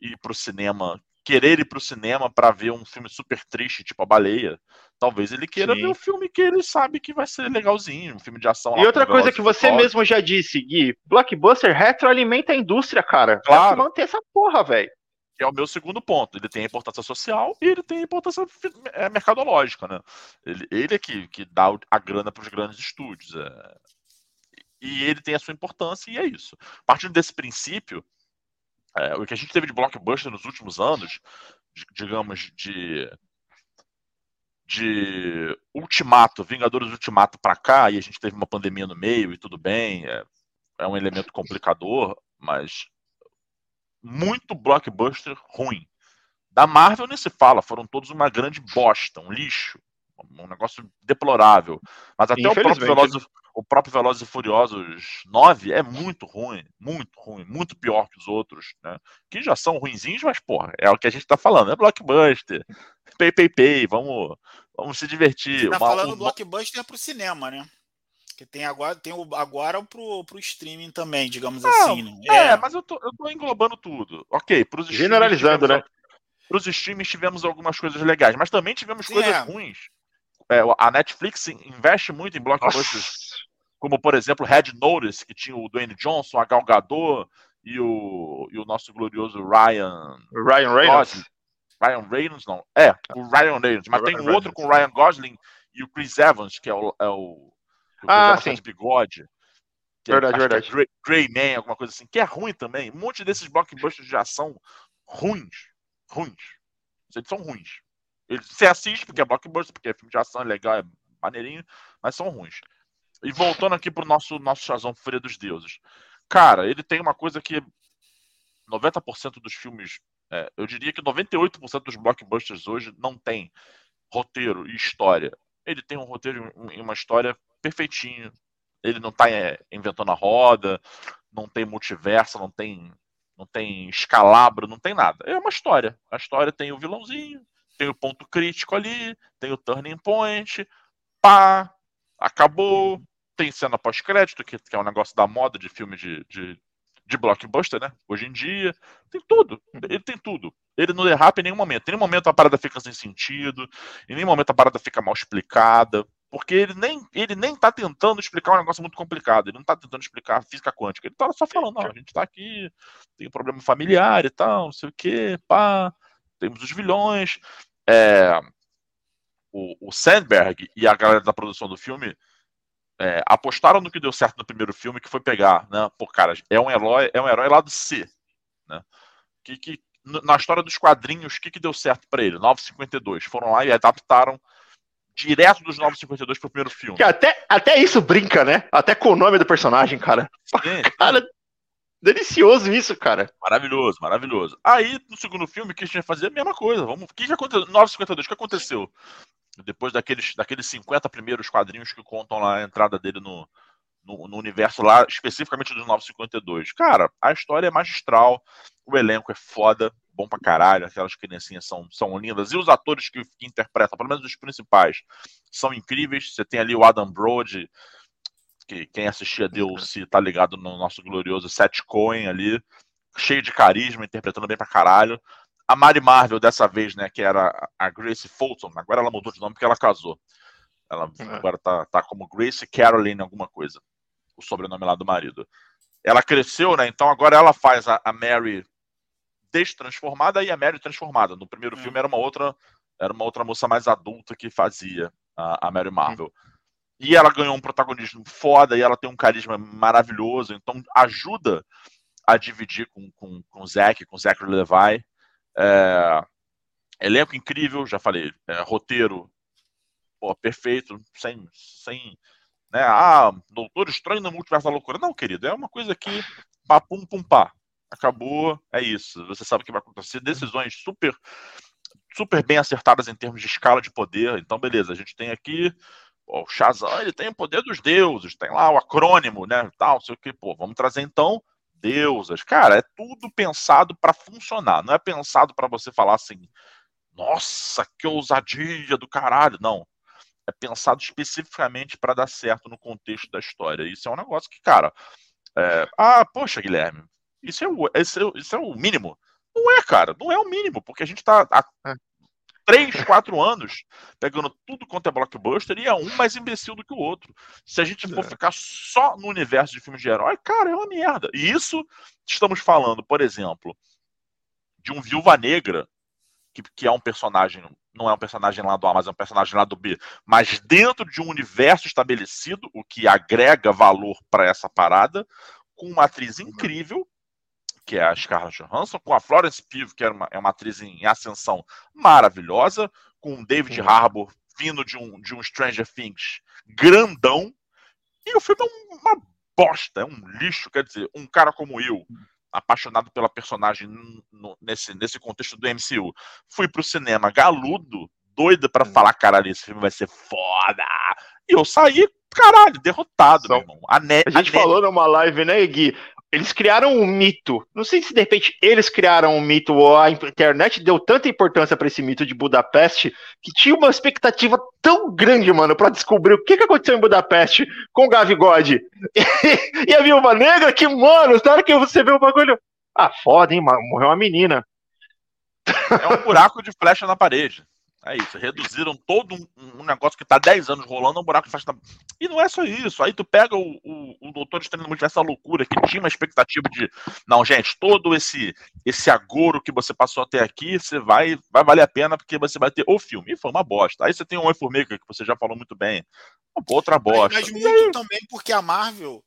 ir pro cinema querer ir pro cinema para ver um filme super triste, tipo A Baleia. Talvez ele queira Sim. ver um filme que ele sabe que vai ser legalzinho, um filme de ação. E outra coisa que você mesmo já disse, Gui, blockbuster retroalimenta a indústria, cara. Claro. manter essa porra, velho. Que é o meu segundo ponto. Ele tem a importância social e ele tem a importância é, mercadológica, né? Ele, ele é que, que dá a grana para os grandes estúdios. É... E ele tem a sua importância e é isso. Partindo desse princípio, é, o que a gente teve de blockbuster nos últimos anos, digamos, de de Ultimato, Vingadores Ultimato para cá, e a gente teve uma pandemia no meio e tudo bem, é, é um elemento complicador, mas muito blockbuster ruim. Da Marvel nem se fala, foram todos uma grande bosta, um lixo um negócio deplorável. Mas até o próprio, Velozes, o próprio Velozes e Furiosos 9 é muito ruim, muito ruim, muito pior que os outros, né? Que já são ruinzinhos, mas, porra, é o que a gente tá falando, é blockbuster, pay, pay, pay, vamos, vamos se divertir. Você tá uma, falando uma... blockbuster pro cinema, né? Que tem agora, tem o, agora pro, pro streaming também, digamos ah, assim. Né? É, é, mas eu tô, eu tô englobando tudo. Ok, pros Generalizando, né? Para os streams tivemos algumas coisas legais, mas também tivemos Sim, coisas é. ruins é, a Netflix investe muito em blockbusters, como por exemplo Red Notice, que tinha o Dwayne Johnson, a Gal Gadot e o, e o nosso glorioso Ryan. Ryan Reynolds. Gosling. Ryan Reynolds, não. É, o Ryan Reynolds. Mas tem um outro com o Ryan Gosling e o Chris Evans, que é o. É o, o ah, sim. bigode. Que verdade, é, verdade. É Grey, Grey Man, alguma coisa assim, que é ruim também. Um monte desses blockbusters de ação ruins. Ruins. Eles são ruins. Você assiste porque é blockbuster, porque é filme de ação, é legal, é maneirinho, mas são ruins. E voltando aqui pro nosso, nosso Shazam Fúria dos Deuses. Cara, ele tem uma coisa que 90% dos filmes, é, eu diria que 98% dos blockbusters hoje não tem roteiro e história. Ele tem um roteiro e uma história perfeitinho. Ele não está é, inventando a roda, não tem multiverso, não tem não tem escalabro, não tem nada. É uma história. A história tem o vilãozinho, tem o ponto crítico ali, tem o turning point, pá, acabou, tem cena pós-crédito, que, que, é um negócio da moda de filme de, de, de, blockbuster, né? Hoje em dia, tem tudo, ele tem tudo. Ele não derrapa em nenhum momento. Em nenhum momento a parada fica sem sentido, em nenhum momento a parada fica mal explicada, porque ele nem, ele nem tá tentando explicar um negócio muito complicado, ele não tá tentando explicar física quântica, ele tá só falando, não, a gente tá aqui, tem um problema familiar e tal, não sei o que, pá, temos os vilões. É, o, Sandberg e a galera da produção do filme é, apostaram no que deu certo no primeiro filme, que foi pegar, né? Pô, cara, é um herói, é um herói lá do C, né? Que, que na história dos quadrinhos, o que, que deu certo para ele? 952. Foram lá e adaptaram direto dos 952 pro primeiro filme. Que até, até isso brinca, né? Até com o nome do personagem, cara. Sim, <laughs> cara, Delicioso isso, cara. Maravilhoso, maravilhoso. Aí, no segundo filme, que a gente vai fazer a mesma coisa. Vamos... O que, que aconteceu? 952, o que aconteceu? Depois daqueles, daqueles 50 primeiros quadrinhos que contam lá a entrada dele no, no, no, universo lá, especificamente dos 952. Cara, a história é magistral, o elenco é foda, bom pra caralho, aquelas criancinhas são, são lindas, e os atores que, que interpretam, pelo menos os principais, são incríveis. Você tem ali o Adam Brody, que quem assistia DLC tá ligado no nosso glorioso Seth Cohen ali, cheio de carisma, interpretando bem pra caralho. A Mari Marvel, dessa vez, né, que era a Grace Fulton, agora ela mudou de nome porque ela casou. Ela é. agora tá, tá como Grace Caroline alguma coisa, o sobrenome lá do marido. Ela cresceu, né, então agora ela faz a, a Mary destransformada e a Mary transformada. No primeiro é. filme era uma outra era uma outra moça mais adulta que fazia a, a Mary Marvel. E ela ganhou um protagonismo foda e ela tem um carisma maravilhoso, então ajuda a dividir com, com, com o Zack, com o Zachary Levi. É, elenco incrível, já falei. É, roteiro pô, perfeito, sem. sem né, ah, Doutor Estranho no Multiverso da Loucura. Não, querido, é uma coisa que. Papum, pum, pá. Acabou, é isso. Você sabe o que vai acontecer. Decisões super super bem acertadas em termos de escala de poder. Então, beleza, a gente tem aqui o Shazam, ele tem o poder dos deuses, tem lá o acrônimo, né, tal, sei o que, pô, vamos trazer então deusas. Cara, é tudo pensado para funcionar. Não é pensado para você falar assim, nossa, que ousadia do caralho. Não. É pensado especificamente para dar certo no contexto da história. Isso é um negócio que, cara. É... Ah, poxa, Guilherme, isso é, o, isso, é, isso é o mínimo. Não é, cara, não é o mínimo, porque a gente está 3, 4 anos pegando tudo quanto é blockbuster e é um mais imbecil do que o outro. Se a gente for é. ficar só no universo de filmes de herói, cara, é uma merda. E isso estamos falando, por exemplo, de um Viúva Negra, que, que é um personagem, não é um personagem lá do A, mas é um personagem lá do B, mas dentro de um universo estabelecido, o que agrega valor para essa parada, com uma atriz uhum. incrível que é a Scarlett Johansson, com a Florence Pugh, que é uma, é uma atriz em ascensão maravilhosa, com o David uhum. Harbour vindo de um, de um Stranger Things grandão, e o filme é uma bosta, é um lixo, quer dizer, um cara como eu, apaixonado pela personagem no, nesse, nesse contexto do MCU, fui pro cinema galudo, doido para uhum. falar, caralho, esse filme vai ser foda, e eu saí, caralho, derrotado, meu irmão. A, ne a gente a falou numa live, né, Gui? Eles criaram um mito. Não sei se de repente eles criaram um mito ou a internet deu tanta importância para esse mito de Budapeste que tinha uma expectativa tão grande, mano, para descobrir o que, que aconteceu em Budapeste com o Gavigode e, <laughs> e a Viúva Negra. Que, mano, na hora que você vê o bagulho. Ah, foda, hein, mano, morreu uma menina. É um buraco de flecha na parede. É isso, reduziram todo um, um negócio que está 10 anos rolando, um buraco faz. E não é só isso. Aí tu pega o, o, o Doutor Estranho muito essa loucura, que tinha uma expectativa de. Não, gente, todo esse esse agouro que você passou até aqui, você vai, vai valer a pena, porque você vai ter o filme. E foi uma bosta. Aí você tem o Homem-Formiga, que você já falou muito bem. Uma outra bosta. Mas muito também porque a Marvel,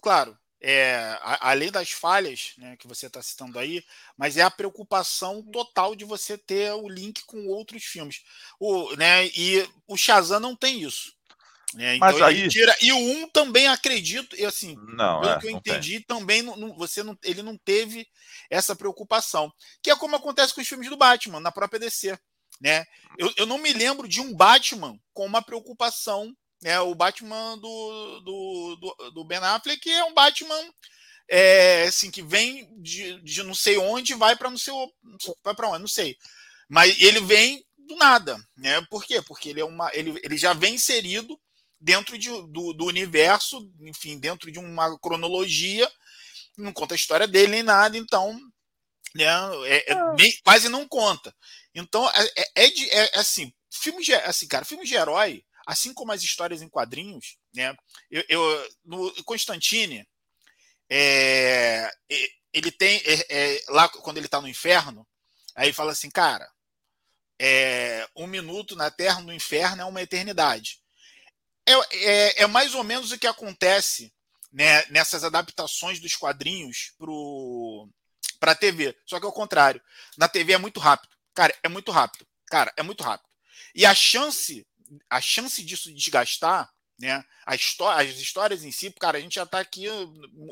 claro, é, além das falhas né, que você está citando aí, mas é a preocupação total de você ter o link com outros filmes. O, né, e o Shazam não tem isso. Né, então mas aí... Tira, e o 1 também acredito, e assim, não, pelo é, que eu entendi, tem. também não, você não, ele não teve essa preocupação. Que é como acontece com os filmes do Batman, na própria DC. Né? Eu, eu não me lembro de um Batman com uma preocupação né, o Batman do, do, do, do Ben Affleck é um Batman é, assim, que vem de, de não sei onde vai para não sei vai para onde, não sei. Mas ele vem do nada, né? Por quê? Porque ele é uma ele, ele já vem inserido dentro de, do, do universo, enfim, dentro de uma cronologia, não conta a história dele nem nada, então né, é, é, ah. nem, quase não conta. Então é, é, é de, é assim, filmes de, assim, cara, filmes de herói assim como as histórias em quadrinhos, né? Eu, eu no Constantine, é, ele tem é, é, lá quando ele está no inferno, aí fala assim, cara, é, um minuto na Terra no inferno é uma eternidade. É, é, é mais ou menos o que acontece né, nessas adaptações dos quadrinhos para a TV. Só que ao contrário, na TV é muito rápido. Cara, é muito rápido. Cara, é muito rápido. E a chance a chance disso desgastar, né? História, as histórias em si, cara, a gente já está aqui,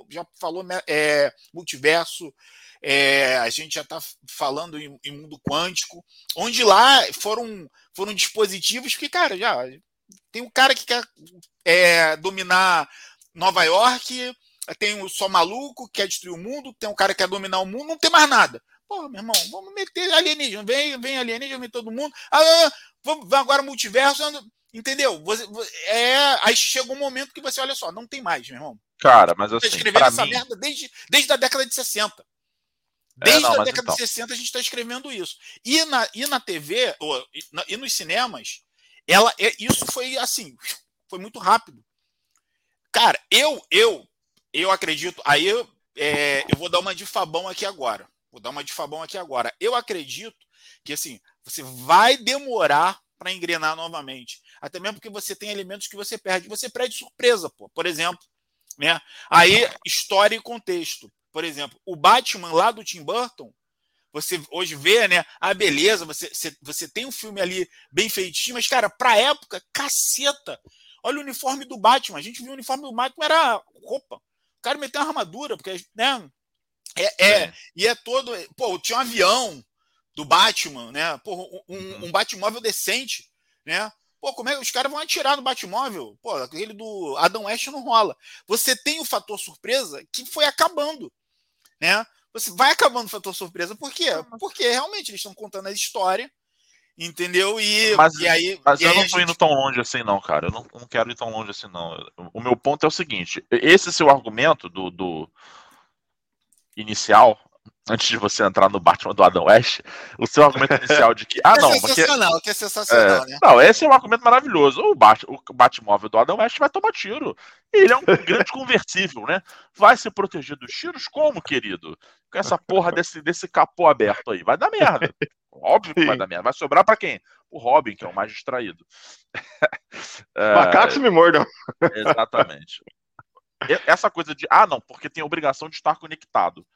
já falou é, multiverso, é, a gente já está falando em, em, mundo quântico, onde lá foram, foram dispositivos que, cara, já tem um cara que quer é, dominar Nova York, tem o só maluco que quer destruir o mundo, tem um cara que quer dominar o mundo, não tem mais nada. Pô, meu irmão, vamos meter alienígena. Vem, vem alienígena, vem todo mundo. Ah, vamos agora multiverso. Entendeu? Você, é, aí chega um momento que você olha só, não tem mais, meu irmão. Cara, mas assim. escrevendo essa mim... merda desde, desde a década de 60. Desde é, não, a década então. de 60 a gente está escrevendo isso. E na, e na TV, ou, e, na, e nos cinemas, ela, é, isso foi assim, foi muito rápido. Cara, eu, eu, eu acredito. Aí eu, é, eu vou dar uma de Fabão aqui agora. Vou dar uma de Fabão aqui agora. Eu acredito que assim, você vai demorar para engrenar novamente. Até mesmo porque você tem elementos que você perde. Você perde surpresa, pô. Por exemplo, né? Aí, história e contexto. Por exemplo, o Batman lá do Tim Burton, você hoje vê, né? A beleza, você, você, você tem um filme ali bem feitinho, mas, cara, pra época, caceta. Olha o uniforme do Batman. A gente viu o uniforme do Batman, era roupa. O cara meteu uma armadura, porque, né? É, é, é. e é todo. Pô, tinha um avião do Batman, né? Pô, um, uhum. um Batmóvel decente, né? Pô, como é que os caras vão atirar no Batmóvel? Pô, aquele do Adam West não rola. Você tem o fator surpresa que foi acabando, né? Você vai acabando o fator surpresa, por quê? Porque realmente eles estão contando a história, entendeu? E, mas, e aí. Mas e eu aí não tô gente... indo tão longe assim, não, cara. Eu não, não, quero ir tão longe assim, não. O meu ponto é o seguinte: esse seu argumento do, do inicial antes de você entrar no Batman do Adam West, o seu argumento inicial de que. Ah, <laughs> que não. É sensacional, porque, que é sensacional, é, né? Não, esse é um argumento maravilhoso. O, Bat, o Batmóvel do Adam West vai tomar tiro. Ele é um <laughs> grande conversível, né? Vai se proteger dos tiros como, querido? Com essa porra desse, desse capô aberto aí. Vai dar merda. Óbvio que vai dar merda. Vai sobrar para quem? O Robin, que é o mais distraído. <laughs> é... Macacos me mordam. Exatamente. Essa coisa de, ah, não, porque tem a obrigação de estar conectado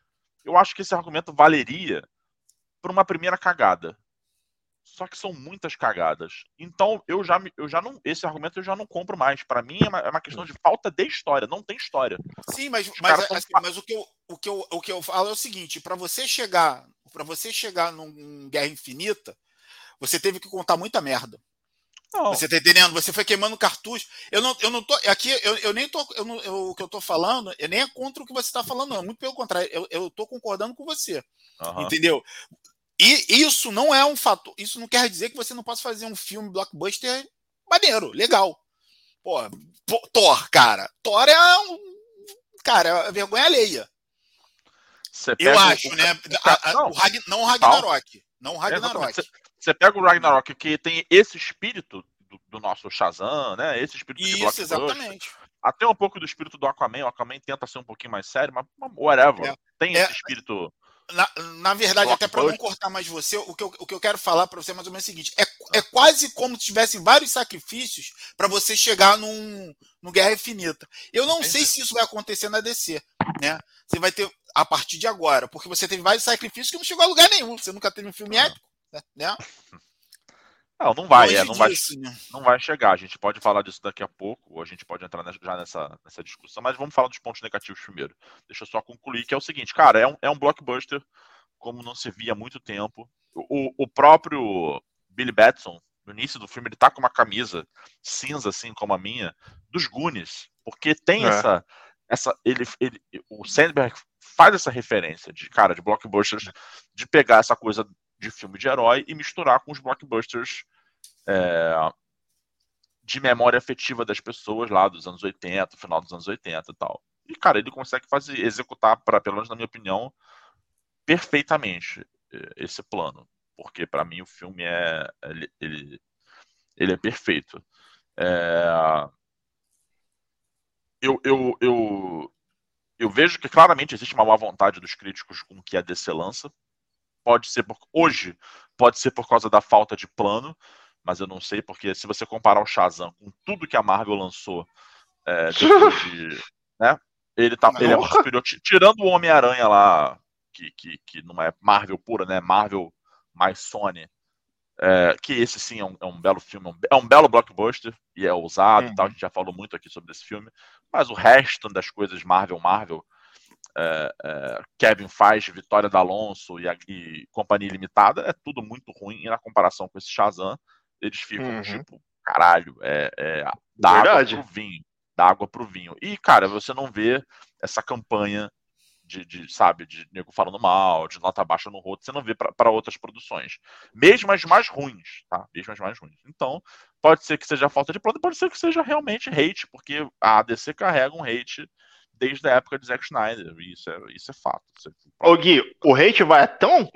eu acho que esse argumento valeria para uma primeira cagada. Só que são muitas cagadas. Então, eu já, eu já não. Esse argumento eu já não compro mais. Para mim é uma, é uma, questão de falta de história. Não tem história. Sim, mas, mas, assim, mas, o, que eu, o, que eu, o que eu falo é o seguinte: para você chegar. para você chegar num Guerra Infinita, você teve que contar muita merda. Não. Você tá entendendo? Você foi queimando cartucho. Eu não, eu não tô. Aqui, eu, eu nem tô. Eu não, eu, o que eu tô falando, eu nem é contra o que você está falando, não. Muito pelo contrário, eu, eu tô concordando com você. Uhum. Entendeu? E isso não é um fator. Isso não quer dizer que você não possa fazer um filme blockbuster maneiro, legal. Pô, Thor, cara. Thor é um. Cara, é vergonha alheia. eu acho, o... né? A, a, não, o Ragn... não o Ragnarok. Não o Ragnarok. Você pega o Ragnarok, que tem esse espírito do, do nosso Shazam, né? Esse espírito Isso, de exatamente. Até um pouco do espírito do Aquaman. O Aquaman tenta ser um pouquinho mais sério, mas whatever. É, tem é, esse espírito. Na, na verdade, até para não cortar mais você, o que eu, o que eu quero falar para você é mais ou menos o seguinte: é, é quase como se tivessem vários sacrifícios para você chegar num, num Guerra Infinita. Eu não Entendi. sei se isso vai acontecer na DC, né? Você vai ter a partir de agora, porque você teve vários sacrifícios que não chegou a lugar nenhum. Você nunca teve um filme épico né? Não, não vai, é, não, vai né? não vai chegar. A gente pode falar disso daqui a pouco, ou a gente pode entrar já nessa, nessa discussão, mas vamos falar dos pontos negativos primeiro. Deixa eu só concluir, que é o seguinte, cara, é um, é um blockbuster como não se via há muito tempo. O, o próprio Billy Batson, no início do filme, ele tá com uma camisa cinza, assim como a minha, dos Goonies, porque tem é. essa. essa ele, ele, o Sandberg faz essa referência de, cara, de blockbusters, de pegar essa coisa de filme de herói e misturar com os blockbusters é, de memória afetiva das pessoas lá dos anos 80, final dos anos 80 e tal. E, cara, ele consegue fazer, executar, pra, pelo menos na minha opinião, perfeitamente é, esse plano. Porque, para mim, o filme é. Ele, ele, ele é perfeito. É, eu, eu, eu, eu vejo que claramente existe uma má vontade dos críticos com o que a DC lança pode ser por, hoje pode ser por causa da falta de plano, mas eu não sei porque se você comparar o Shazam com tudo que a Marvel lançou é, de, <laughs> né? Ele tá, ele é muito superior, tirando o Homem-Aranha lá, que, que, que não é Marvel pura, né? Marvel mais Sony. É, que esse sim é um, é um belo filme, é um é belo blockbuster e é ousado uhum. e tal. A gente já falou muito aqui sobre esse filme, mas o resto das coisas Marvel, Marvel, é, é, Kevin faz, Vitória da Alonso e, a, e Companhia Limitada, é tudo muito ruim e na comparação com esse Shazam, eles ficam uhum. tipo, caralho, é, é dá Verdade. água pro vinho, dá água pro vinho. E, cara, você não vê essa campanha de, de, sabe, de nego falando mal, de nota baixa no roto, você não vê para outras produções. Mesmo as mais ruins, tá? Mesmo as mais ruins. Então, pode ser que seja falta de plano, pode ser que seja realmente hate, porque a DC carrega um hate desde a época de Zack Snyder. Isso é, isso é fato. Isso é... Gui, o hate vai tão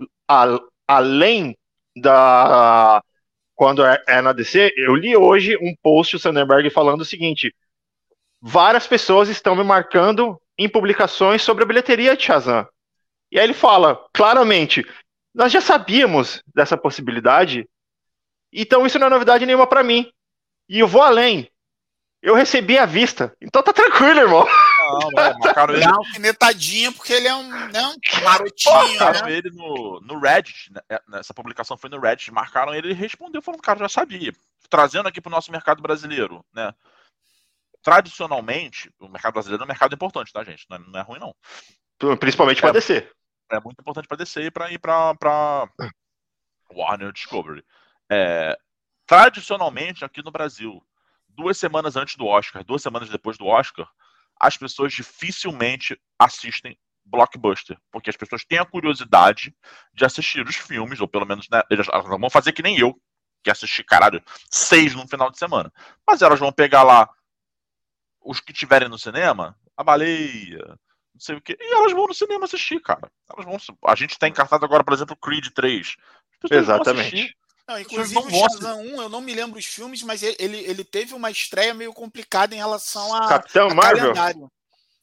além da. Quando é, é, na DC, eu li hoje um post do Sandberg falando o seguinte: várias pessoas estão me marcando em publicações sobre a bilheteria de Shazam. E aí ele fala claramente: nós já sabíamos dessa possibilidade, então isso não é novidade nenhuma para mim. E eu vou além. Eu recebi a vista. Então tá tranquilo, irmão. Não, não, marcaram ele. Dá uma alfinetadinha, porque ele é um, né, um marotinho. Marcaram né? ele no, no Reddit, né? É, nessa publicação foi no Reddit, marcaram ele e respondeu, falando, cara, já sabia. Trazendo aqui pro nosso mercado brasileiro, né? Tradicionalmente, o mercado brasileiro é um mercado importante, tá, gente? Não é, não é ruim, não. Principalmente para é, descer. É muito importante para descer e para ir para Warner Discovery. É, tradicionalmente, aqui no Brasil, duas semanas antes do Oscar, duas semanas depois do Oscar, as pessoas dificilmente assistem blockbuster, porque as pessoas têm a curiosidade de assistir os filmes, ou pelo menos né, elas vão fazer que nem eu, que assisti, caralho, seis no final de semana. Mas elas vão pegar lá os que tiverem no cinema, a baleia, não sei o que, e elas vão no cinema assistir, cara. Elas vão, a gente tá encartado agora, por exemplo, Creed 3. Exatamente. Não, inclusive o Shazam 1, eu não me lembro os filmes, mas ele, ele teve uma estreia meio complicada em relação a, Capitão a Marvel. calendário.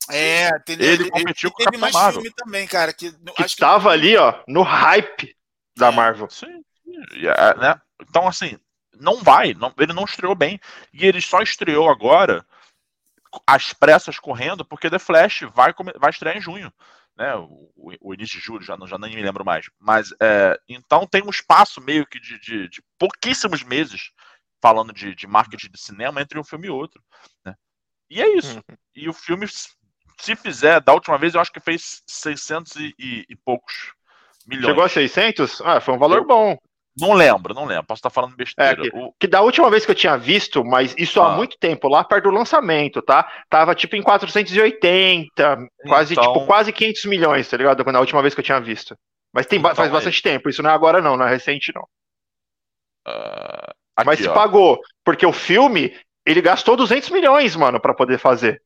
É, entendeu? Ele, ele competiu ele, com o Capitão Marvel. filme também, cara. Que, que acho tava que... ali, ó, no hype da Marvel. Sim, yeah, é, né? Então, assim, não vai. Não, ele não estreou bem. E ele só estreou agora, às pressas correndo, porque The Flash vai, vai estrear em junho né, o, o, início de julho, já, não, já nem me lembro mais. Mas é, então tem um espaço meio que de, de, de pouquíssimos meses falando de, de, marketing de cinema entre um filme e outro. Né? E é isso. Uhum. E o filme, se fizer, da última vez eu acho que fez 600 e, e, e poucos milhões. Chegou a 600? Ah, foi um valor eu, bom. Não lembro, não lembro. Posso estar falando besteira. É, que, o... que, da última vez que eu tinha visto, mas isso ah. há muito tempo, lá perto do lançamento, tá? Tava tipo em 480, então... quase tipo quase 500 milhões, tá ligado? Na última vez que eu tinha visto. Mas tem, então, faz é bastante tempo, isso não é agora não, não é recente não. Uh, aqui, mas se ó. pagou, porque o filme, ele gastou 200 milhões, mano, para poder fazer.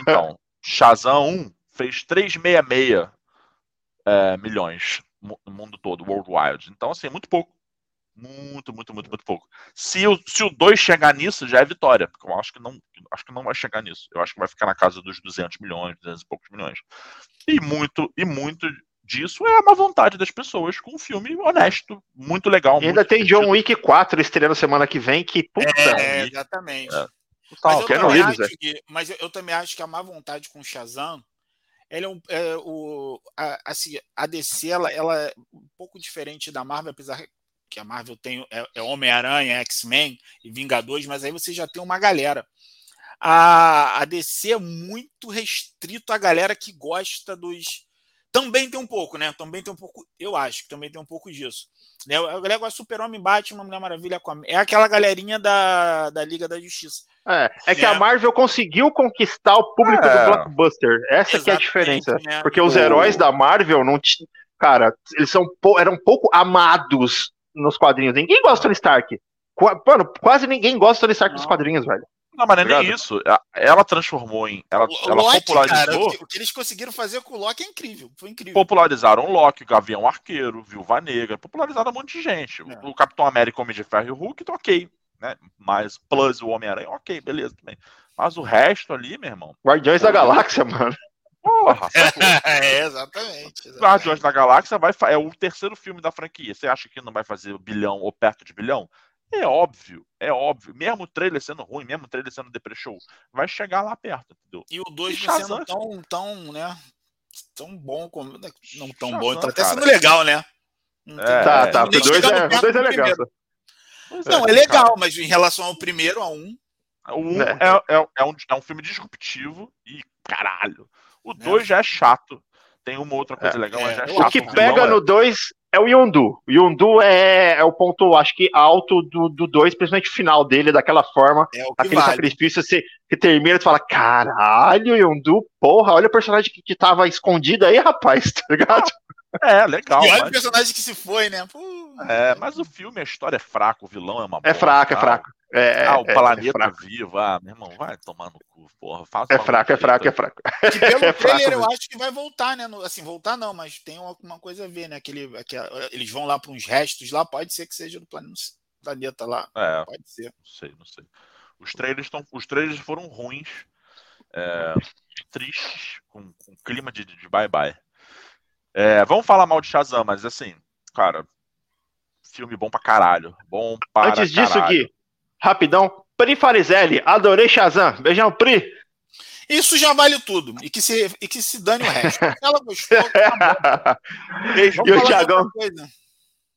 Então, Shazam 1 fez 366 é, milhões no mundo todo, worldwide. Então, assim, é muito pouco. Muito, muito, muito, muito pouco. Se o, se o 2 chegar nisso, já é vitória. Porque eu acho que, não, acho que não vai chegar nisso. Eu acho que vai ficar na casa dos 200 milhões, 200 e poucos milhões. E muito, e muito disso é a má vontade das pessoas com um filme honesto, muito legal. E ainda tem divertido. John Wick 4 estreando semana que vem, que puta. É, exatamente. É. Mas, eu também acho que, mas eu, eu também acho que a má vontade com o Shazam ele é, um, é o, a, assim, a DC ela, ela é um pouco diferente da Marvel, apesar que a Marvel tem é, é Homem-Aranha, X-Men e Vingadores, mas aí você já tem uma galera. A, a DC é muito restrito à galera que gosta dos. Também tem um pouco, né? Também tem um pouco. Eu acho que também tem um pouco disso. Né? A galera gosta de Super-Homem, Batman, Mulher Maravilha. É aquela galerinha da, da Liga da Justiça. É, é que a né? Marvel conseguiu conquistar o público é. do blockbuster. Essa que é a diferença. Né? Porque os heróis da Marvel não Cara, eles são eram um pouco amados nos quadrinhos. Ninguém gosta do Tony Stark. Mano, quase ninguém gosta do Tony Stark não. nos quadrinhos, velho. Não, mas não é nem isso. Ela transformou em. Ela, o ela Loki, popularizou. Cara, o que eles conseguiram fazer com o Loki é incrível. Foi incrível. Popularizaram o Loki, o Gavião Arqueiro, Viúva Negra. Popularizaram um monte de gente. É. O Capitão América, Homem de Ferro e o Hulk, tá ok. Né? Mas Plus o Homem-Aranha, ok, beleza também. Mas o resto ali, meu irmão. Guardiões da Galáxia, mano. Porra, <laughs> é, exatamente. exatamente. Guardiões da Galáxia vai, é o terceiro filme da franquia. Você acha que não vai fazer bilhão ou perto de bilhão? É óbvio, é óbvio. Mesmo o trailer sendo ruim, mesmo o trailer sendo depressão, vai chegar lá perto, entendeu? E o 2 vai sendo tão, tão, né? Tão bom como. Né, não tão Shazam, bom, tá até sendo legal, né? É, tá, tá. O 2 é, dois é legal. Não, é, é legal, cara. mas em relação ao primeiro, a um. O 1 um é. É, é, é, um, é um filme disruptivo e caralho. O 2 é. já é chato. Tem uma outra coisa é. legal, mas já é chato. O que pega no 2 é o Yondu. O Yondu é, é o ponto, acho que, alto do 2, do dois, principalmente o final dele, daquela forma. É aquele vale. sacrifício você, que termina e fala: caralho, Yondu, porra, olha o personagem que, que tava escondido aí, rapaz, <laughs> tá ligado? É, legal. E olha mas... o personagem que se foi, né? É, mas o filme, a história é fraca, o vilão é uma É fraco, é fraco. É, ah, o é, planeta é vivo. Ah, meu irmão, vai tomar no cu, porra. Faça é fraco, é fraco, é fraco. Que pelo <laughs> é trailer eu acho que vai voltar, né? No, assim, voltar não, mas tem alguma coisa a ver, né? Aquele, aquele, eles vão lá para uns restos lá, pode ser que seja do planeta lá. É, pode ser. Não sei, não sei. Os trailers, tão, os trailers foram ruins, é, tristes, com, com clima de, de bye-bye. É, vamos falar mal de Shazam, mas assim, cara, filme bom pra caralho. Bom para Antes disso, caralho. Gui, rapidão, Pri Farizelli, adorei Shazam. Beijão, Pri. Isso já vale tudo. E que se, e que se dane o resto. <laughs> Ela gostou, tá e o Thiagão.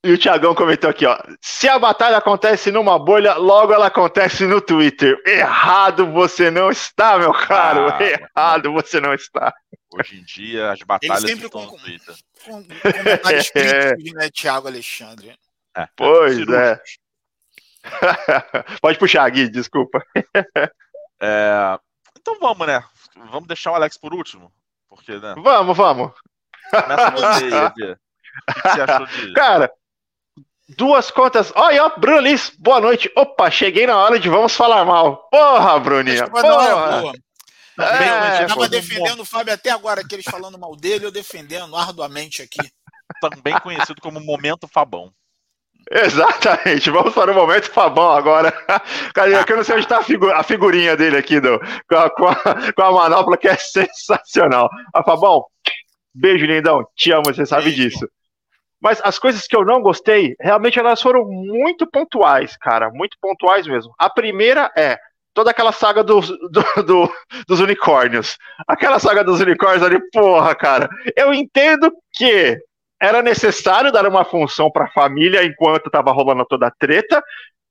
E o Thiagão comentou aqui, ó. Se a batalha acontece numa bolha, logo ela acontece no Twitter. Errado você não está, meu caro. Ah, Errado você não está. Hoje em dia, as batalhas sempre estão com, no Twitter. Com, com comentários <laughs> críticos, né, Thiago Alexandre? É, pois é. <laughs> Pode puxar, Gui, desculpa. <laughs> É, então vamos, né? Vamos deixar o Alex por último. Porque, né? Vamos, vamos. Começa você, O que você achou de. Cara, duas contas. Olha, ó, Bruno Liz, boa noite. Opa, cheguei na hora de vamos falar mal. Porra, Bruninha. Porra. Boa. É, tava defendendo o Fábio até agora, aqueles falando mal dele, eu defendendo arduamente aqui. <laughs> Também conhecido como Momento Fabão. Exatamente, vamos para o momento Fabão agora. <laughs> Cara, eu não sei onde está a, figurinha dele aqui do, com, a, com, a, com a manopla, que é <laughs> sensacional. A Fabão, beijo, lindão, te amo, você sabe beijo. disso. Mas as coisas que eu não gostei, realmente elas foram muito pontuais, cara, muito pontuais mesmo. A primeira é toda aquela saga do, do, do, dos unicórnios. Aquela saga dos unicórnios ali, porra, cara. Eu entendo que era necessário dar uma função para a família enquanto estava rolando toda a treta.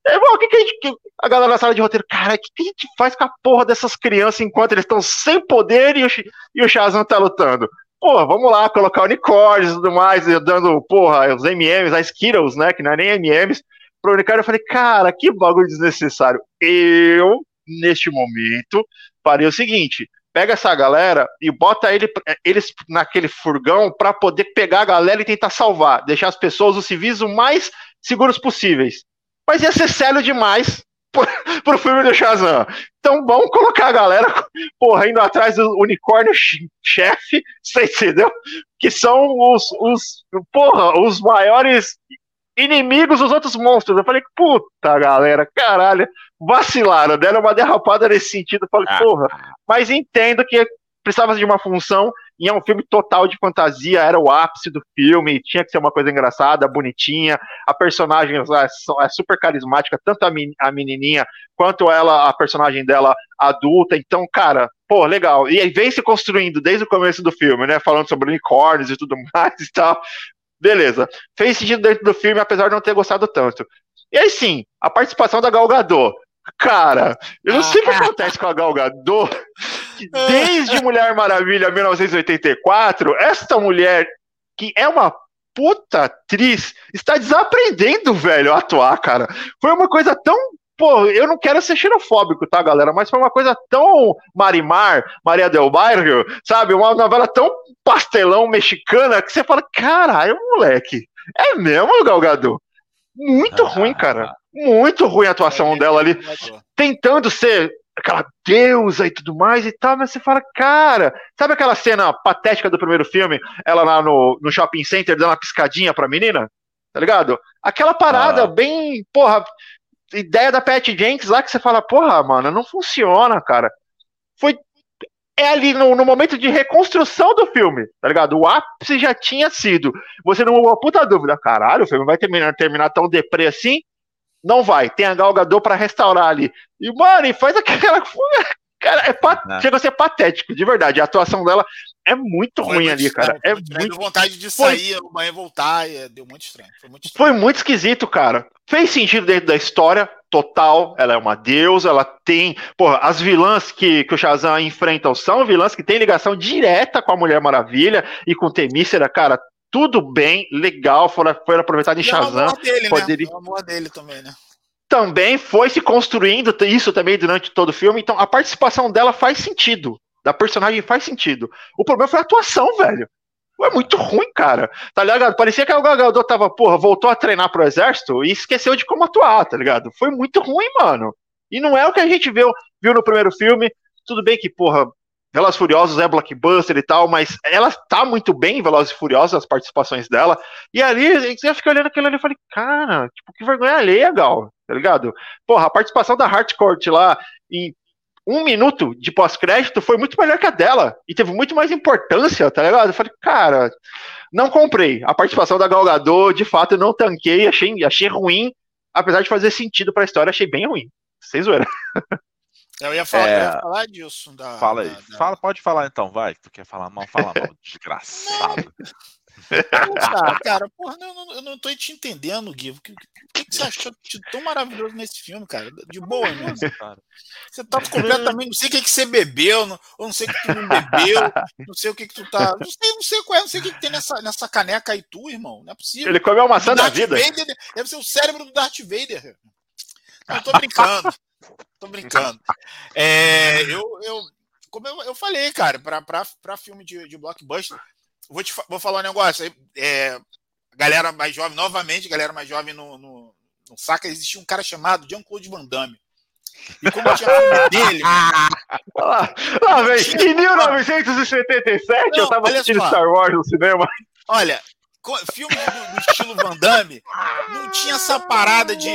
E, bom, o que, que a gente. Que a galera na sala de roteiro, cara, o que, que a gente faz com a porra dessas crianças enquanto eles estão sem poder e o, e o Shazam tá lutando? Porra, vamos lá, colocar unicórnios e tudo mais, dando, porra, os MMs, as Skittles, né? Que não é nem MMs, pro unicórnio. Eu falei, cara, que bagulho desnecessário. Eu, neste momento, farei o seguinte: pega essa galera e bota ele, eles naquele furgão para poder pegar a galera e tentar salvar, deixar as pessoas, os civis, o mais seguros possíveis. Mas ia ser sério demais <laughs> pro, filme do Shazam. Então vamos colocar a galera, porra, indo atrás do unicórnio chefe, <laughs> você entendeu? Que são os, os, porra, os maiores inimigos dos outros monstros. Eu falei, puta galera, caralho, vacilaram, deram uma derrapada nesse sentido. Eu falei, ah. porra, mas entendo que precisava de uma função e é um filme total de fantasia, era o ápice do filme, tinha que ser uma coisa engraçada, bonitinha, a personagem é super carismática, tanto a menininha quanto ela, a personagem dela adulta, então, cara, pô, legal, e aí vem se construindo desde o começo do filme, né, falando sobre unicórnios e tudo <laughs> mais e tal, beleza, fez sentido dentro do filme, apesar de não ter gostado tanto. E aí sim, a participação da Gal Gadot, Cara, eu não sei o que ah. acontece com a Gal Gadot. Desde Mulher Maravilha 1984, esta mulher, que é uma puta atriz, está desaprendendo, velho, a atuar, cara. Foi uma coisa tão. Pô, eu não quero ser xenofóbico, tá, galera? Mas foi uma coisa tão Marimar, Maria del Bairro, sabe? Uma novela tão pastelão mexicana que você fala, caralho, moleque. É mesmo, Gal Gadot? Muito ah, ruim, cara. Muito ruim a atuação é, dela ali. Tentando ser aquela deusa e tudo mais e tal, mas você fala, cara, sabe aquela cena patética do primeiro filme? Ela lá no, no shopping center dando uma piscadinha pra menina? Tá ligado? Aquela parada ah. bem, porra, ideia da Pat Jenks lá que você fala, porra, mano, não funciona, cara. Foi é ali no, no, momento de reconstrução do filme, tá ligado? O ápice já tinha sido. Você não uma puta dúvida, caralho, o filme vai terminar, terminar tão deprê assim? Não vai. Tem a galgador para restaurar ali. E, mano, e faz aquela. Cara, é pat... é. chega a ser patético, de verdade. A atuação dela é muito foi ruim muito ali, estranho, cara. É muito. Deu vontade de sair, foi... amanhã voltar, e deu muito estranho. Foi muito estranho. Foi muito esquisito, cara. Fez sentido dentro da história, total. Ela é uma deusa, ela tem. Porra, as vilãs que, que o Shazam enfrenta são vilãs que têm ligação direta com a Mulher Maravilha e com Temícera, cara. Tudo bem, legal, foi, foi aproveitado em é Shazam. dele, poderia- né? É o amor dele também, né? Também foi se construindo isso também durante todo o filme, então a participação dela faz sentido. Da personagem faz sentido. O problema foi a atuação, velho. É muito ruim, cara. Tá ligado? Parecia que o Gal Gadot tava, porra, voltou a treinar pro exército e esqueceu de como atuar, tá ligado? Foi muito ruim, mano. E não é o que a gente viu, viu no primeiro filme. Tudo bem que, porra, Velozes e Furiosos é blockbuster e tal, mas ela tá muito bem em Velozes e Furiosos, as participações dela. E ali, eu fiquei olhando aquilo ali e falei, cara, tipo, que vergonha alheia, Gal, tá ligado? Porra, a participação da Hardcourt lá em um minuto de pós-crédito foi muito melhor que a dela. E teve muito mais importância, tá ligado? Eu falei, cara, não comprei. A participação da Gal Gadot, de fato, eu não tanquei, achei, achei ruim. Apesar de fazer sentido pra história, achei bem ruim. Sem zoeira. <laughs> Eu ia falar, É. eu ia falar disso. Da, Fala aí. da- da- Fala, pode falar então, vai. Tu quer falar mal? Fala mal, <laughs> desgraçado. Cara, cara, porra, não, não- eu não tô te entendendo, Gui. O que, que que você achou de tão maravilhoso nesse filme, cara? De boa, mesmo. Cara. Você tá completamente. Não sei o que, que você bebeu, não, ou não sei o que tu não bebeu, não sei o que, que tu tá. Não sei, não sei qual é, não sei o que, que tem nessa, nessa caneca aí, tu, irmão. Não é possível. Ele comeu a maçã da Darth vida. Vader deve ser o cérebro do Darth Vader. Não, tô <laughs> brincando. Tô brincando. É, eu, eu, como eu, eu falei, cara, pra filme de, de blockbuster, vou, te, vou falar um negócio. É, galera mais jovem, novamente, galera mais jovem no, no, no saca, existia um cara chamado Jean-Claude Van Damme. E como eu tinha filme <laughs> dele, lá, lá vem. Em 1977 eu Não, tava olha assistindo só. Star Wars no cinema. olha, filme do, do estilo Van Damme não tinha essa parada de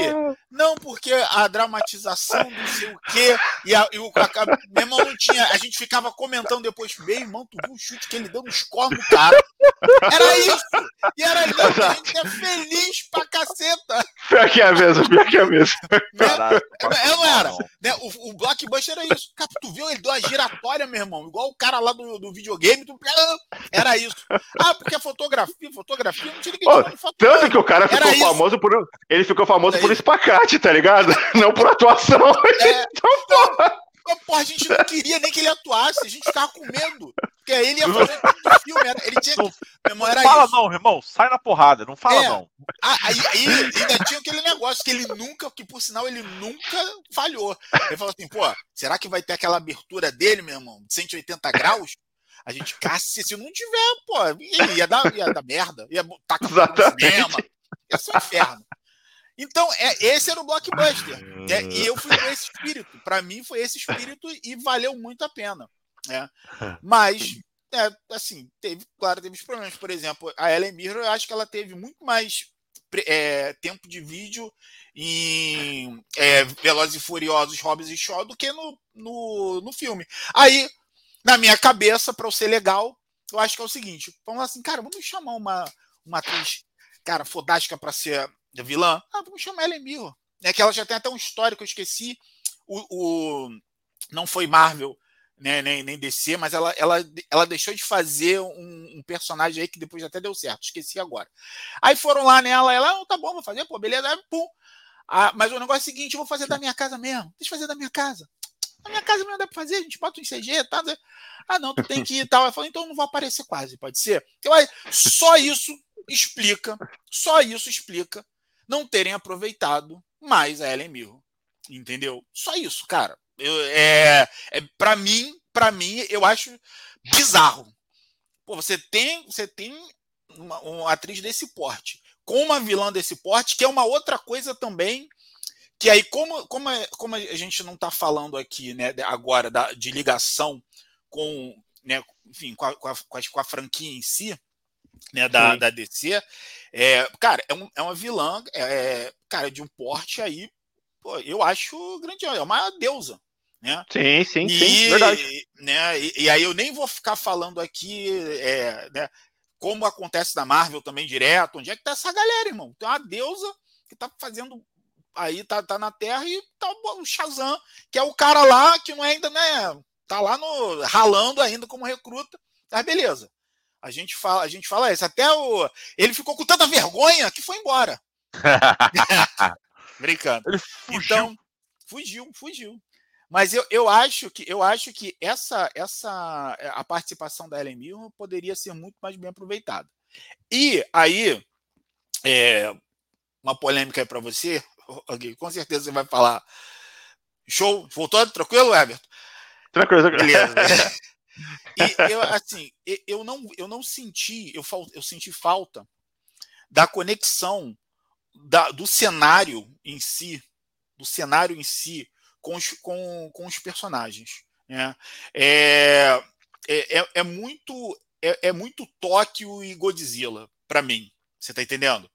Não, porque a dramatização não sei o quê, e, a, e o a- meu irmão não tinha. A gente ficava comentando depois, meu irmão, tu viu o chute que ele deu nos cornos do cara. Era isso! E era lindo, a gente é feliz pra caceta. Pior que é mesmo, pior que é mesmo. Caralho, Eu não- era. Né? O, o blockbuster era isso. Cara, tu viu? Ele deu uma giratória, meu irmão. Igual o cara lá do, do videogame. Tu... Era isso. Ah, porque a fotografia, fotografia, não tinha ninguém foto. Tanto que o cara ficou isso. Famoso por. Ele ficou famoso Era por espacate, tá ligado? <laughs> Não por atuação. É, <laughs> Então, porra. Mas, Porra, a gente não queria nem que ele atuasse, a gente ficava com medo. Porque aí ele ia fazer <laughs> tudo o filme. Era, ele tinha. Não irmão, era fala isso. não, irmão. Sai na porrada. Não fala É. não. Ah, aí, aí ainda tinha aquele negócio que ele nunca, que por sinal ele nunca falhou. Ele falou assim, pô, será que vai ter aquela abertura dele, meu irmão, de 180 graus? A gente, cacete, se não tiver, pô, ia, ia dar, ia dar merda, ia botar no cinema, ia ser um inferno. Então, é, esse era o blockbuster. né? E eu fui com esse espírito. Para mim, foi esse espírito e valeu muito a pena. Né? Mas, é, assim, teve, claro, teve os problemas. Por exemplo, a Ellen Mirror, eu acho que ela teve muito mais é, tempo de vídeo em é, Velozes e Furiosos, Hobbs e Shaw do que no, no, no filme. Aí, na minha cabeça, para eu ser legal, eu acho que é o seguinte: vamos lá assim, cara, vamos chamar uma, uma atriz, cara, fodástica para ser vilã? Ah, vamos chamar ela Mirror. É que ela já tem até um histórico, eu esqueci. O, o- não foi Marvel, né, nem, nem DC, mas ela, ela, ela deixou de fazer um, um personagem aí que depois até deu certo, esqueci agora. Aí foram lá nela, ela, ah, tá bom, vou fazer, pô, beleza, aí, pum. Ah, mas o negócio é o seguinte, eu vou fazer da minha casa mesmo. Deixa eu fazer da minha casa. Na minha casa mesmo dá pra fazer, a gente bota um CG, tá? Ah, não, tu tem que ir e tal. Eu falei, então eu não vou aparecer quase, pode ser? Então, aí, só isso explica, só isso explica não terem aproveitado mais a Ellen Mirror. Entendeu? Só isso, cara. Eu, é, é, para mim, para mim, eu acho bizarro. Pô, você tem, você tem uma, uma atriz desse porte, com uma vilã desse porte, que é uma outra coisa também. Que aí, como, como, como a gente não está falando aqui, né, agora da, de ligação com, né, enfim, com a, com a, com a franquia em si, né, da, da DC, é, cara, é, um, é uma vilã, é, cara, de um porte aí, pô, eu acho grandioso, é uma deusa. Né? Sim, sim, e, sim, verdade. Né, e, e, aí eu nem vou ficar falando aqui, é, né, como acontece na Marvel também direto, onde é que tá essa galera, irmão? Tem uma deusa que tá fazendo aí tá, tá na Terra e tá o Shazam, que é o cara lá que não é ainda, né, tá lá no ralando ainda como recruta. Mas beleza. A gente fala, a gente fala isso. Até o ele ficou com tanta vergonha que foi embora. <laughs> Brincando. Ele fugiu. Então, fugiu, fugiu. Mas eu, eu acho que eu acho que essa essa a participação da Ellen Mirren poderia ser muito mais bem aproveitada. E aí é, uma polêmica aí para você, com certeza você vai falar. Show, voltou tranquilo, Everton? Tranquilo, tranquilo. Beleza. <laughs> e eu assim, eu não eu não senti, eu, eu senti falta da conexão da, do cenário em si, do cenário em si com os, com, com os personagens. Né? É, é, é, é muito é, é, muito Tóquio e Godzilla para mim. Você está entendendo?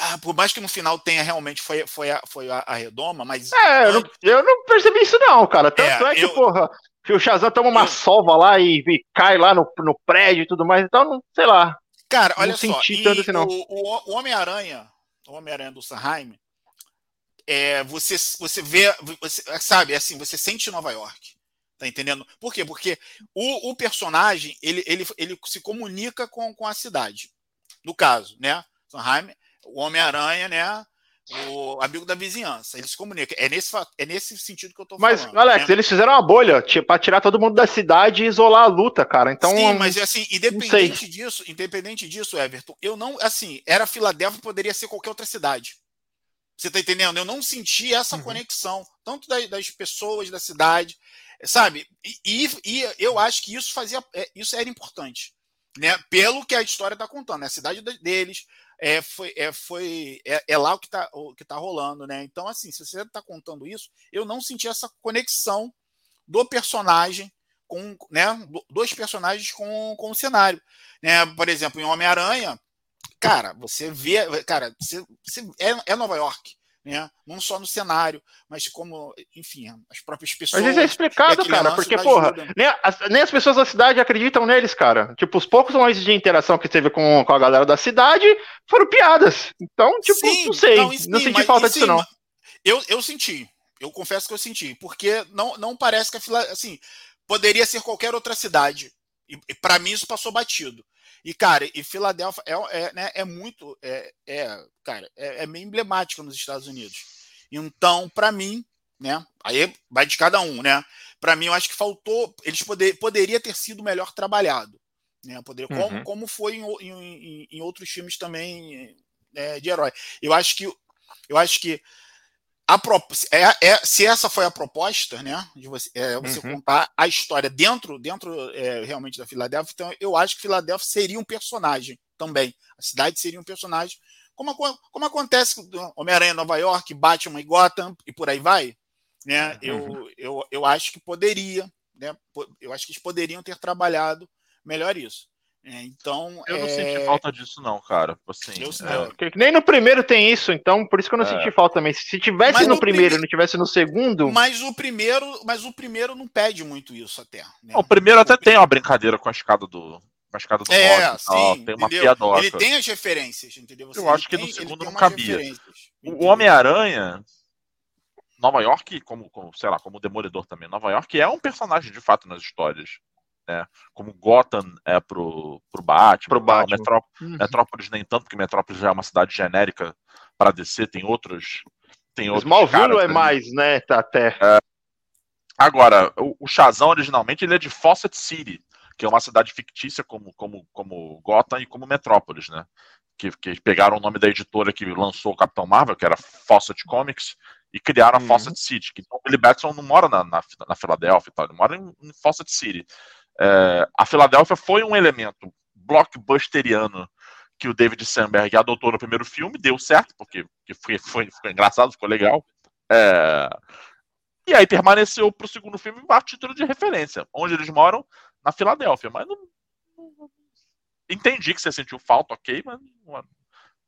Ah, por mais que no final tenha realmente foi, foi, a, foi a, a redoma, mas. É, eu não, eu não, percebi isso, não, cara. Tanto é, é que, eu, porra, que o Shazam toma uma eu, sova lá e, e, cai lá no, no prédio e tudo mais, então, não, sei lá. Cara, olha não só. Tanto assim, não. O, o, o Homem-Aranha, o Homem-Aranha do Sanheim, é, você, você vê, você, sabe, assim, você sente Nova York. Tá entendendo? Por quê? Porque o, o personagem, ele, ele, ele se comunica com, com a cidade. No caso, né? Sanheim, o Homem-Aranha, né? O amigo da vizinhança. Eles se comunicam. É nesse, é nesse sentido que eu tô mas, falando. Mas, Alex, né? eles fizeram uma bolha para tirar todo mundo da cidade e isolar a luta, cara. Então, Sim, mas assim, independente disso, independente disso, Everton, eu não, assim, era Filadélfia, poderia ser qualquer outra cidade. Você tá entendendo? Eu não senti essa uhum. conexão, tanto das, das, pessoas da cidade, sabe? E, e, eu acho que isso fazia, é, isso era importante, né? Pelo que a história está contando, né? a cidade deles é, foi, é, foi, é, é lá o que está que tá rolando, né? Então, assim, se você está contando isso, eu não senti essa conexão do personagem com, né? Dois personagens com, com o cenário, né? Por exemplo, em Homem-Aranha, cara, você vê, cara, você, você é, é, Nova York, né? Não só no cenário, mas como, enfim, as próprias pessoas. Mas isso é explicado, cara, porque, porra, nem as, nem as, pessoas da cidade acreditam neles, cara. Tipo, os poucos momentos de interação que teve com, com a galera da cidade foram piadas. Então, tipo, sim, não sei, não, sim, não senti mas, falta disso, sim, não. Eu, eu senti, eu confesso que eu senti, porque não, não parece que a fila, assim, poderia ser qualquer outra cidade. E, e para mim isso passou batido. E, cara, e Filadélfia é, é, né, é muito. É, é cara, é, é meio emblemática nos Estados Unidos. Então, para mim, né? Aí vai de cada um, né? Para mim, eu acho que faltou. Eles poder, poderia ter sido melhor trabalhado. Né? Poderia, uhum. como, como foi em, em, em outros filmes também é, de herói. Eu acho que. Eu acho que a, é, é, se essa foi a proposta, né, de você, é, você uhum. contar a história dentro, dentro é, realmente da Filadélfia, então eu acho que Filadélfia seria um personagem também. A cidade seria um personagem, como, como acontece com Homem-Aranha Nova York, Batman e Gotham e por aí vai. Né? Uhum. Eu, eu, eu acho que poderia, né, eu acho que eles poderiam ter trabalhado melhor isso. É, então, eu não é... senti falta disso, não, cara. Assim, eu, é... Nem no primeiro tem isso, então por isso que eu não é. senti falta também. Se tivesse mas no primeiro e não tivesse no segundo. Mas o primeiro, mas o primeiro não pede muito isso até. Né? O primeiro até o... tem uma brincadeira com a escada do. Com a escada do é, rock, sim, tem uma piadoca. Ele tem as referências, entendeu? Você, eu acho que tem, no segundo não cabia. O Homem-Aranha, Nova York, como, como, sei lá, como o Demolidor também, Nova York é um personagem de fato nas histórias né? Como Gotham é pro, pro Batman. Pro Batman. Metrópolis, uhum. Metrópolis nem tanto, porque Metrópolis já é uma cidade genérica para descer, tem outros. Tem outros Smallville é mais, né? Tá até. É. Agora, o, o Shazam originalmente ele é de Fawcett City, que é uma cidade fictícia como, como, como Gotham e como Metrópolis, né? Que, que pegaram o nome da editora que lançou o Capitão Marvel, que era Fawcett Comics, e criaram a uhum. Fawcett City. Que, então, o Billy Batson não mora na, na, na Filadélfia, ele mora em, em Fawcett City. É, a Filadélfia foi um elemento blockbusteriano que o David Sandberg adotou no primeiro filme, deu certo, porque, foi, foi, ficou engraçado, ficou legal. É, e aí permaneceu para o segundo filme a título de referência, onde eles moram, na Filadélfia. Mas não, não, entendi que você sentiu falta, ok, mas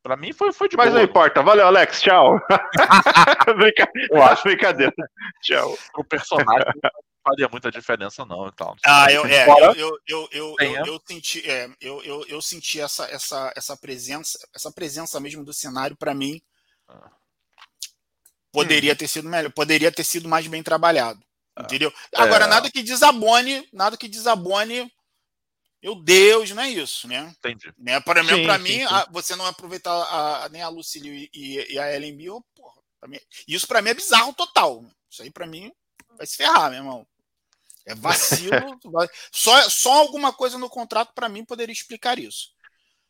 para mim foi, foi de Mas boa. não importa. Valeu, Alex. Tchau. <laughs> brincadeira. Eu acho brincadeira. Tchau. O personagem faria muita diferença, não. Então, ah, eu, é, eu, eu, eu, eu, eu, eu, senti, é, eu, eu, eu senti essa, essa, essa presença, essa presença mesmo do cenário para mim. Ah. Poderia hum. ter sido melhor, poderia ter sido mais bem trabalhado. Ah. Entendeu? Agora, é... nada que desabone, nada que desabone. Meu Deus, não é isso, né? Entendi. Né? Para mim, pra mim a, você não aproveitar a, nem a Lucille e, e, a Ellen Bill, porra, mim, isso para mim é bizarro total. Isso aí para mim vai se ferrar, meu irmão. É vacilo. <laughs> só, só alguma coisa no contrato, para mim, poderia explicar isso.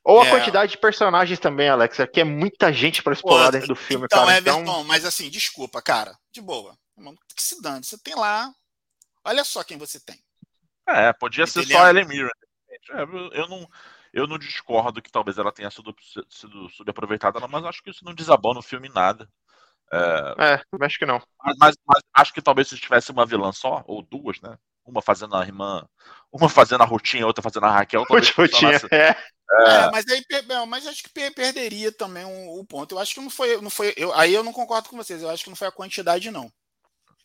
Ou a é... quantidade de personagens também, Alex. Aqui é muita gente para explorar Pô, dentro do filme, então, cara. Everton, então... mas assim, desculpa, cara. De boa. Que se dane. Você tem lá. Olha só quem você tem. É, podia Entendeu? ser só a Ellen Mirren. É, eu não, eu não discordo que talvez ela tenha sido, sido subaproveitada, mas acho que isso não desabona o filme nada. É, é acho que não. Mas, mas, mas, acho que talvez se tivesse uma vilã só, ou duas, né? Uma fazendo a irmã, uma fazendo a Rutinha, outra fazendo a Raquel. Rutinha, é. É. mas aí mas acho que perderia também o, o, ponto. Eu acho que não foi. Não foi eu, aí eu não concordo com vocês. Eu acho que não foi a quantidade, não.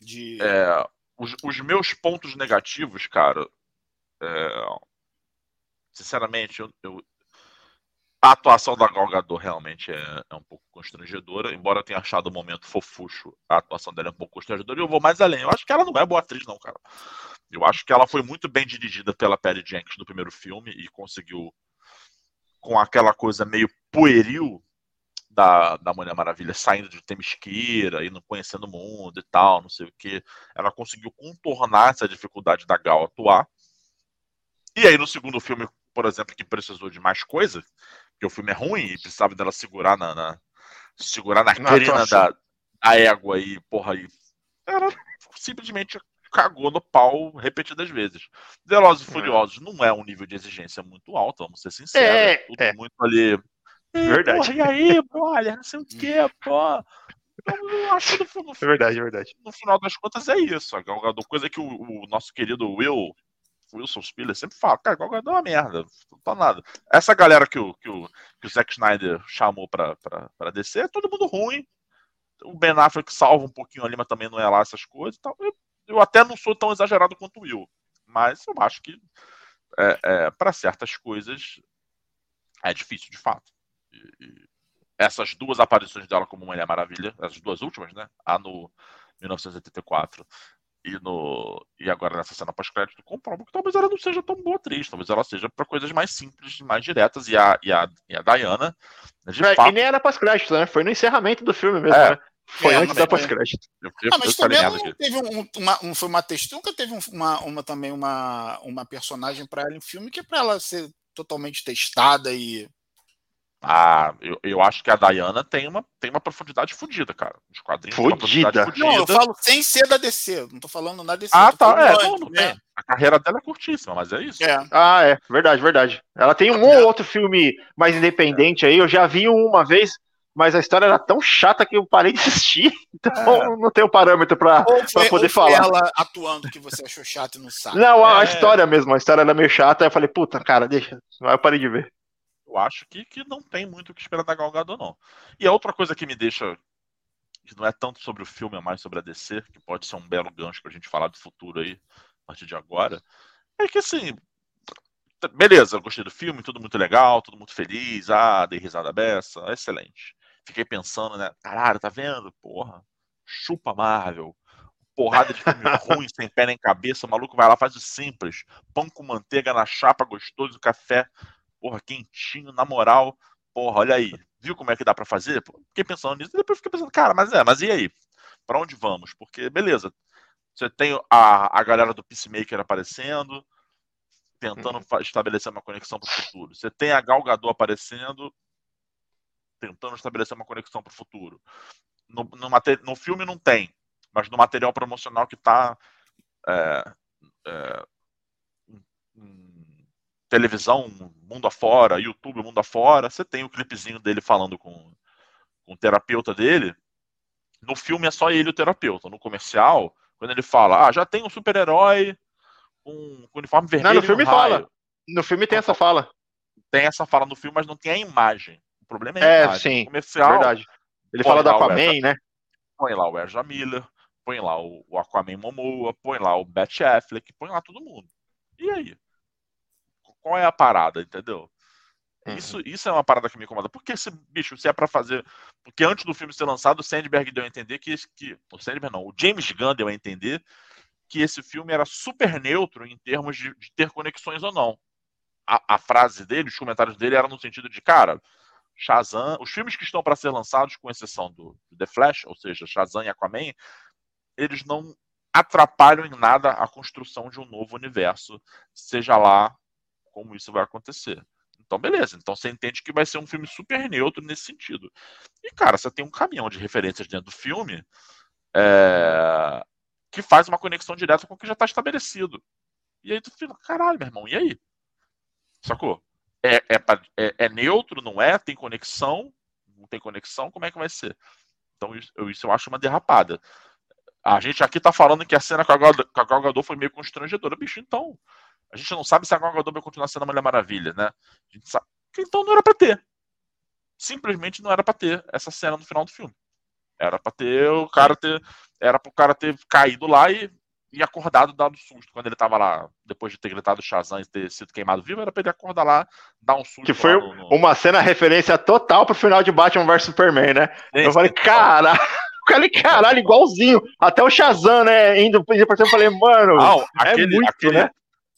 De... É, os, os meus pontos negativos, cara. É, sinceramente, eu, eu, a atuação da Gal Gadot realmente é, é, um pouco constrangedora, embora eu tenha achado o momento fofucho, a atuação dela é um pouco constrangedora, e eu vou mais além. Eu acho que ela não é boa atriz, não, cara. Eu acho que ela foi muito bem dirigida pela Perry Jenkins no primeiro filme e conseguiu, com aquela coisa meio pueril da, da Mulher Maravilha, saindo de Temesqueira e não conhecendo o mundo e tal, não sei o que, ela conseguiu contornar essa dificuldade da Gal atuar. E aí no segundo filme, por exemplo, que precisou de mais coisa, porque o filme é ruim e precisava dela segurar na, na segurar na, na crina da, da égua e, porra, e ela simplesmente cagou no pau repetidas vezes. Velozes e é. Furiosos não é um nível de exigência muito alto, vamos ser sinceros. É, tudo é. muito ali. Verdade. Porra, e aí, olha, não sei o que, pô. Eu acho que no, é verdade, é verdade. No final das contas é isso. A coisa que o, o nosso querido Will Wilson Spiller sempre fala, cara, Gadot é uma merda, não tá nada. Essa galera que o, que o, que o Zack Snyder chamou pra, pra, pra descer é todo mundo ruim. O Ben Affleck salva um pouquinho ali, mas também não é lá essas coisas. Então, eu, eu até não sou tão exagerado quanto o Will, mas eu acho que é, é, para certas coisas é difícil, de fato. E, e essas duas aparições dela como Mulher Maravilha, as duas últimas, né? A no 1984 e, no, e agora nessa cena pós-crédito comprovam que talvez ela não seja tão boa atriz, talvez ela seja para coisas mais simples, mais diretas, e a, e a, e a Diana, de é, fato... E nem era pós-crédito, né? Foi no encerramento do filme mesmo, é. né? Foi é, antes da pós-crédito. Ah, mas também não teve um, uma, um, foi uma texto, nunca teve uma, uma, também uma, uma personagem para ela em filme que é para ela ser totalmente testada e ah, eu, eu acho que a Diana tem uma, tem uma profundidade fodida, cara. Os quadrinhos fodida. Não, eu falo sem ser da DC. Não tô falando na DC. Ah, tá. É, não, não né? A carreira dela é curtíssima, mas é isso. É. Ah, é. Verdade, verdade. Ela tem um ou outro filme mais independente aí. Eu já vi uma vez, mas a história era tão chata que eu parei de assistir. <laughs> Então é. não tenho parâmetro pra, foi, pra poder falar. ela atuando que você achou chato e não sabe. Não, a, é. a história mesmo. A história era meio chata. Aí eu falei, puta, cara, deixa. Aí eu parei de ver eu acho que, que não tem muito o que esperar da Gal Gadot, não. E a outra coisa que me deixa que não é tanto sobre o filme, é mais sobre a DC, que pode ser um belo gancho pra gente falar do futuro aí, a partir de agora, é que assim, beleza, gostei do filme, tudo muito legal, tudo muito feliz, ah, dei risada beça, excelente. Fiquei pensando, né, caralho, tá vendo? Porra, chupa Marvel, porrada de filme <laughs> ruim, sem pé nem cabeça, o maluco vai lá, faz o simples, pão com manteiga na chapa, gostoso, café porra, quentinho, na moral, porra, olha aí, viu como é que dá para fazer? Fiquei pensando nisso, e depois fiquei pensando, cara, mas é, mas e aí? Para onde vamos? Porque, beleza, você tem a, a galera do Peacemaker aparecendo, tentando uhum. estabelecer uma conexão para o futuro. Você tem a Gal Gadot aparecendo, tentando estabelecer uma conexão para o futuro. No, no, no, filme não tem, mas no material promocional que está é, é, televisão mundo afora, YouTube mundo afora, você tem o clipezinho dele falando com, com o terapeuta dele. No filme é só ele o terapeuta. No comercial, quando ele fala, ah, já tem um super-herói com, com, uniforme vermelho. Não, no filme fala. No filme tem essa fala. Tem essa fala no filme, mas não tem a imagem. O problema é a é, imagem. Sim, no comercial. Verdade. Ele fala do Aquaman, né? Põe lá o Ezra Miller, põe lá o, o Aquaman Momoa, põe lá o Bat Affleck, põe lá todo mundo. E aí? Qual é a parada, entendeu? Uhum. Isso, isso é uma parada que me incomoda. Porque esse bicho, se é para fazer. Porque antes do filme ser lançado, o Sandberg deu a entender que. que o Sandberg não, o James Gunn deu a entender que esse filme era super neutro em termos de, de ter conexões ou não. A, a, frase dele, os comentários dele eram no sentido de, cara, Shazam, os filmes que estão para ser lançados, com exceção do, do, The Flash, ou seja, Shazam e Aquaman, eles não atrapalham em nada a construção de um novo universo, seja lá como isso vai acontecer. Então, beleza. Então você entende que vai ser um filme super neutro nesse sentido. E, cara, você tem um caminhão de referências dentro do filme é... que faz uma conexão direta com o que já está estabelecido. E aí tu fica, caralho, meu irmão, e aí? Sacou? É, é, é, é, neutro, não é? Tem conexão? Não tem conexão? Como é que vai ser? Então, isso, isso eu acho uma derrapada. A gente aqui tá falando que a cena com a Gal Gadot foi meio constrangedora. Bicho, então, a gente não sabe se a Gal Gadot vai continuar sendo a Mulher Maravilha, né? A gente sabe. Então não era para ter. Simplesmente não era para ter essa cena no final do filme. Era para ter o cara ter. Era pro cara ter caído lá e, e acordado dado susto. Quando ele tava lá, depois de ter gritado Shazam e ter sido queimado vivo, era pra ele acordar lá, dar um susto. Que foi no, no... uma cena referência total pro final de Batman vs Superman, né? Sim, eu falei, caralho. <laughs> Falei, caralho, igualzinho. Até o Shazam, né? Indo por cima, eu falei, mano. Não, é aquele, muito, aquele, né?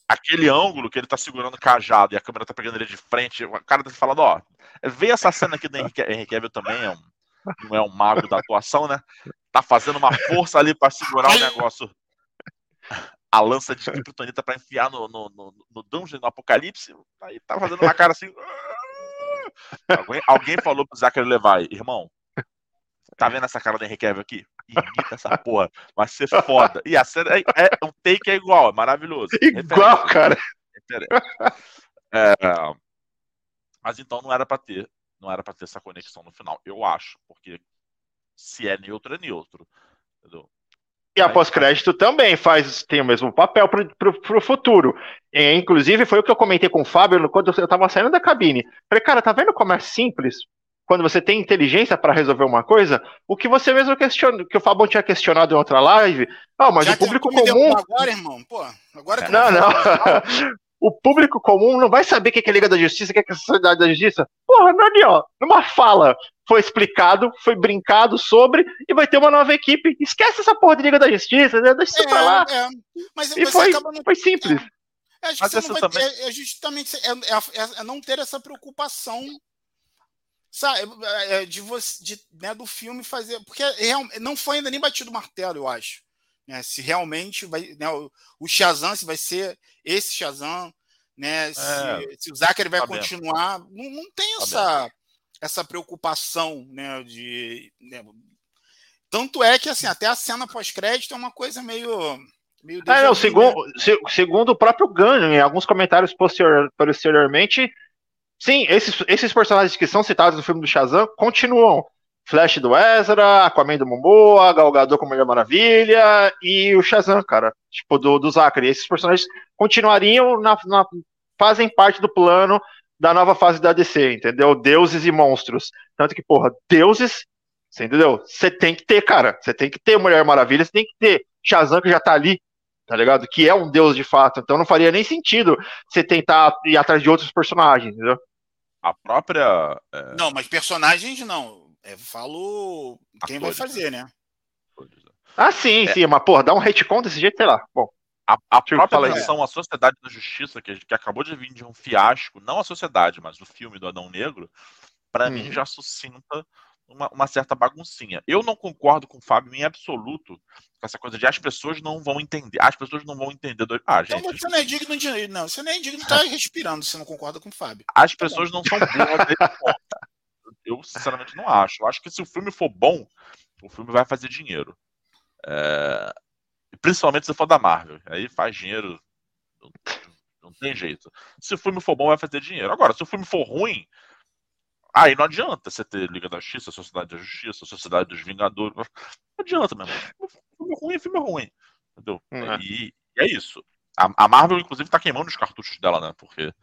Aquele ângulo que ele tá segurando o cajado e a câmera tá pegando ele de frente, o cara tá falando, ó, vê essa cena aqui do Henrique, Henrique Cavill também, é um, não é um mago da atuação, né? Tá fazendo uma força ali para segurar o negócio, a lança de Kryptonita para enfiar no, no, no, no dungeon, no apocalipse, aí tá fazendo uma cara assim... alguém, alguém falou pro Zachary Levi, irmão, tá vendo essa cara do Henrique Cavill aqui? Imita essa porra, vai ser foda. E a cena é, é um take é igual, é maravilhoso. Igual, cara. É, mas então não era para ter, não era para ter essa conexão no final, eu acho, porque se é neutro é neutro, entendeu? E a pós-crédito também faz, tem o mesmo papel para o futuro. E, inclusive, foi o que eu comentei com o Fábio quando eu estava saindo da cabine. Falei, cara, tá vendo como é simples? Quando você tem inteligência para resolver uma coisa, o que você mesmo questionou, que o Fabão tinha questionado em outra live, ah, mas Já o público comum. Agora, irmão, pô, agora que Não, não. o público comum não vai saber o que é Liga da Justiça, o que é a Sociedade da Justiça. Porra, não ali, ó, numa fala foi explicado, foi brincado sobre, e vai ter uma nova equipe. Esquece essa porra de Liga da Justiça, né? deixa isso é, pra lá. É. Mas e foi, não... foi simples. É, que você vai, é, é, justamente é, é, é, não ter essa preocupação sabe, é, é, de você, de, né, do filme fazer, porque real, não foi ainda nem batido o martelo, eu acho, né, se realmente vai, né, o, o Shazam se vai ser esse Shazam, né, se, é, se o Zachary vai tá continuar, não, não, tem tá essa essa preocupação, né, de né, tanto é que assim até a cena pós-crédito é uma coisa meio meio é, não, segundo, né? segundo o próprio Gunn, em alguns comentários posterior, posteriormente, Sim, esses, esses personagens que são citados no filme do Shazam continuam. Flash do Ezra, Aquaman do Momoa, Gal Gadot com Mulher Maravilha e o Shazam, cara, tipo, do, do Zachary. Esses personagens continuariam na, na, fazem parte do plano da nova fase da DC, entendeu? Deuses e monstros. Tanto que, porra, deuses, você entendeu? Você tem que ter, cara. Você tem que ter Mulher Maravilha, você tem que ter Shazam que já tá ali, tá ligado? Que é um deus de fato. Então não faria nem sentido você tentar ir atrás de outros personagens, entendeu? A própria. É... Não, mas personagens não. Eu falo quem Atores, vai fazer, né? Ah, sim, é. sim, mas porra, dá um retcon desse jeito, sei lá. Bom. A, a própria versão, a Sociedade da Justiça, que, que acabou de vir de um fiasco, não a Sociedade, mas o filme do Adão Negro, para hum. mim já sucinta uma, uma, certa baguncinha. Eu não concordo com o Fábio em absoluto com essa coisa de as pessoas não vão entender. As pessoas não vão entender. Do... Ah, gente, então você não é digno de. Não, você não é digno de estar respirando se não concorda com o Fábio. As tá pessoas não são boas Eu, sinceramente, não acho. Eu acho que se o filme for bom, o filme vai fazer dinheiro. É... Principalmente se for da Marvel. Aí faz dinheiro. Não tem jeito. Se o filme for bom, vai fazer dinheiro. Agora, se o filme for ruim, Aí não adianta você ter Liga da Justiça, Sociedade da Justiça, Sociedade dos Vingadores. Não adianta mesmo. Filme ruim é filme ruim. Entendeu? Uhum. E, e, é isso. A, a, Marvel, inclusive, tá queimando os cartuchos dela, né? Porque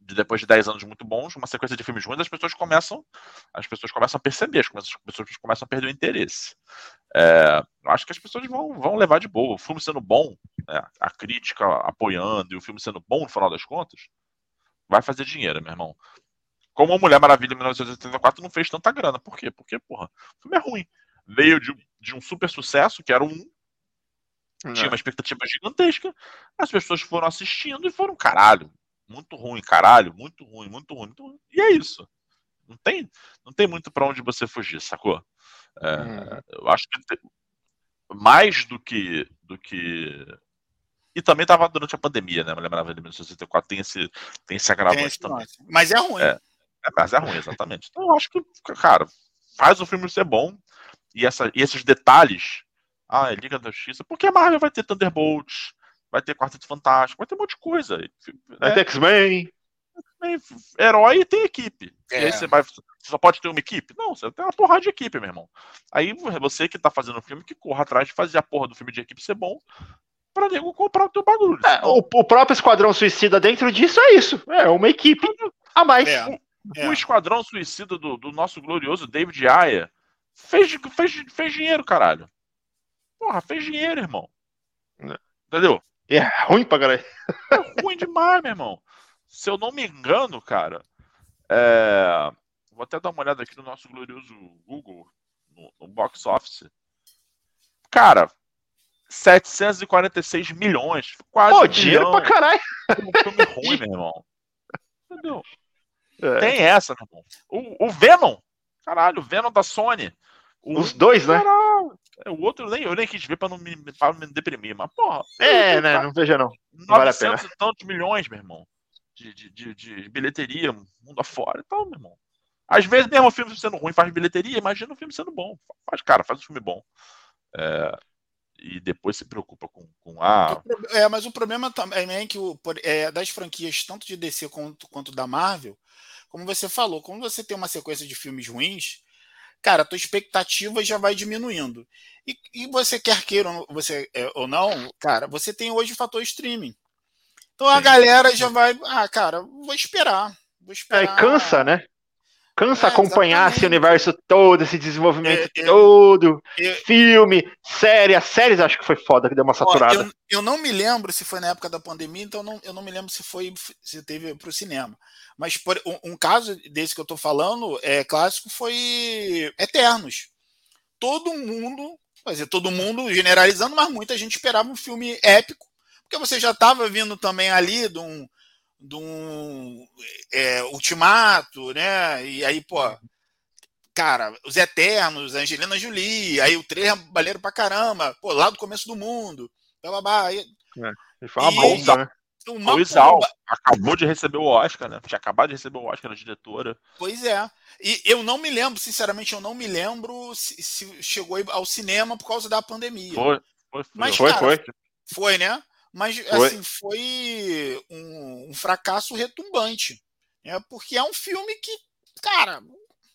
depois de 10 anos muito bons, uma sequência de filmes ruins, as pessoas começam. As pessoas começam a perceber, as pessoas começam a perder o interesse. É, eu acho que as pessoas vão, vão levar de boa. O filme sendo bom, né, a crítica apoiando e o filme sendo bom no final das contas, vai fazer dinheiro, meu irmão. Como a Mulher Maravilha em 1984 não fez tanta grana. Por quê? Porque, porra, o filme é ruim. Veio de, de um super sucesso, que era um. Tinha uma expectativa gigantesca. As pessoas foram assistindo e foram, caralho, muito ruim, caralho, muito ruim, muito ruim. Muito ruim. E é isso. Não tem, não tem muito para onde você fugir, sacou? É, hum. Eu acho que mais do que. Do que... E também tava durante a pandemia, né? Me lembrava de 1964, tem esse, tem esse agravante também. Mas é ruim. É, é, mas é ruim, exatamente. Então eu acho que, cara, faz o filme ser bom. E, essa, e esses detalhes. Ah, é Liga da Justiça. Porque a Marvel vai ter Thunderbolts, vai ter Quarteto Fantástico, vai ter um monte de coisa. Vai ter X-Men. Herói e tem equipe. É. E aí você vai. Você só pode ter uma equipe? Não, você tem uma porrada de equipe, meu irmão. Aí você que tá fazendo o filme, que corra atrás de fazer a porra do filme de equipe ser bom pra nego comprar o teu bagulho. É, o, o, próprio Esquadrão Suicida dentro disso é isso. É uma equipe a mais. É. O, é. o, Esquadrão Suicida do, do, nosso glorioso David Aya fez, fez, fez dinheiro, caralho. Porra, fez dinheiro, irmão. É. Entendeu? É ruim pra caralho. É ruim demais, meu irmão. Se eu não me engano, cara, é... vou até dar uma olhada aqui no nosso glorioso Google, no, no box office. Cara, 746 milhões. Quase. Pô, dinheiro pra caralho. Um filme ruim, meu irmão. Entendeu? É. Tem essa, meu irmão. O, o Venom. Caralho, o Venom da Sony. O, Os dois, né? Caralho. É, o outro nem, eu nem quis ver pra não me, pra me deprimir, mas porra. É, né? Não veja não. não vale a pena. e tantos milhões, meu irmão. De, de, de, de, bilheteria, mundo afora e tal, meu irmão. Às vezes, mesmo o filme sendo ruim faz bilheteria, imagina o filme sendo bom. Faz, cara, faz um filme bom. É, e depois se preocupa com, com a. É, mas o problema também é que o, é, das franquias, tanto de DC quanto, quanto da Marvel, como você falou, quando você tem uma sequência de filmes ruins, cara, a tua expectativa já vai diminuindo. E, e você quer queira você, é, ou não, cara, você tem hoje o fator streaming. Então Sim. a galera já vai, ah, cara, vou esperar. Vou esperar. É, cansa, né? Cansa é, acompanhar exatamente. esse universo todo, esse desenvolvimento é, todo, é, filme, série. As séries acho que foi foda, que deu uma saturada. Ó, eu, eu, não me lembro se foi na época da pandemia, então não, eu não me lembro se foi se teve para o cinema. Mas por, um, um, caso desse que eu tô falando, é clássico, foi Eternos. Todo mundo, quer dizer, todo mundo generalizando, mas muita gente esperava um filme épico, porque você já estava vindo também ali de um de um é, ultimato, né? E aí, pô, cara, os Eternos, Angelina Jolie, aí o é baleiro pra caramba, pô, lá do começo do mundo, blá, blá, É, foi uma bolsa, né? Uma Luiz Al, acabou de receber o Oscar, né? Tinha acabado de receber o Oscar da diretora. Pois é. E eu não me lembro, sinceramente, eu não me lembro se, se chegou ao cinema por causa da pandemia. Foi, foi, foi. Mas, foi, cara, foi. Foi, né? Mas foi. assim, foi um, um, fracasso retumbante. Né? Porque é um filme que, cara.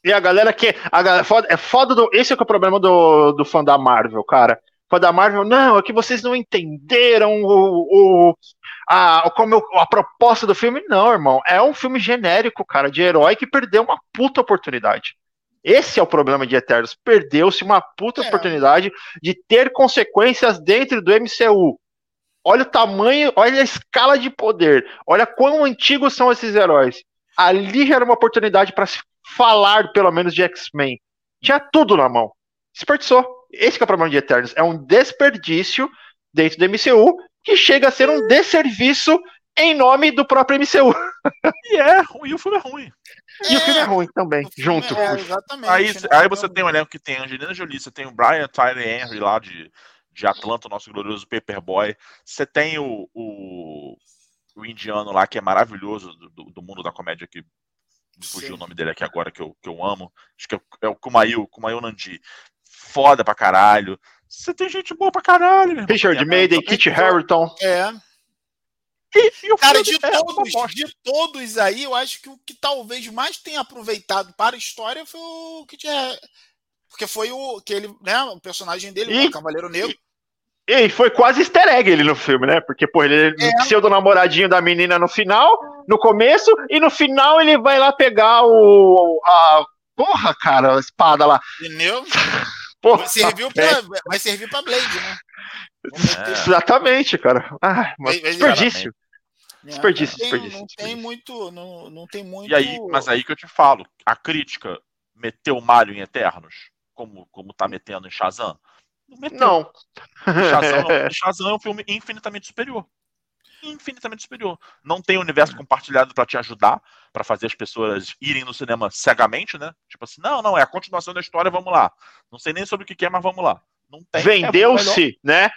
E a galera que. A galera, é foda do. Esse é, é o problema do, do fã da Marvel, cara. Fã da Marvel, não, é que vocês não entenderam o, o a, como eu, a proposta do filme. Não, irmão. É um filme genérico, cara, de herói que perdeu uma puta oportunidade. Esse é o problema de Eternos. Perdeu-se uma puta é. oportunidade de ter consequências dentro do MCU. Olha o tamanho, olha a escala de poder, olha quão antigos são esses heróis. Ali já era uma oportunidade para se falar, pelo menos, de X-Men. Tinha tudo na mão. Desperdiçou. Esse é o problema de Eternos. É um desperdício dentro do MCU que chega a ser um desserviço em nome do próprio MCU. <laughs> E é, e o filme é ruim. E é, o filme é ruim também, junto. É, exatamente. Aí, né? aí você tem um elenco que tem Angelina Jolie, você tem o Brian Tyler Henry lá de de Atlanta, o nosso glorioso Paperboy. Você tem o, o, o, indiano lá, que é maravilhoso, do, do mundo da comédia, que fugiu o nome dele aqui agora, que eu, que eu amo. Acho que é, é o Kumail, Kumail Nandi. Foda pra caralho. Você tem gente boa pra caralho, meu Richard Maiden, Kit Harington. É. E, e Cara, de, é todos, de todos aí, eu acho que o que talvez mais tenha aproveitado para a história foi o Kit Porque foi o que ele, né, o personagem dele, e, o Cavaleiro Negro. E foi quase easter egg ele no filme, né? Porque, pô, ele é. pseudo namoradinho da menina no final, no começo, e no final ele vai lá pegar o. A, porra, cara, a espada lá. Entendeu? <laughs> Porra, vai, servir pra, vai servir pra Blade, né? É. Exatamente, cara. Ah, mas desperdício. É, desperdício, não tem, desperdício. Não tem muito. Não, não tem muito. E aí, mas aí que eu te falo, a crítica meteu o Mario em Eternos, como, como tá metendo em Shazam. Não. Shazam, <laughs> Shazam é um filme infinitamente superior. Infinitamente superior. Não tem universo compartilhado para te ajudar, para fazer as pessoas irem no cinema cegamente, né? Tipo assim, não, não, é a continuação da história, vamos lá. Não sei nem sobre o que é, mas vamos lá. Vendeu-se, é né?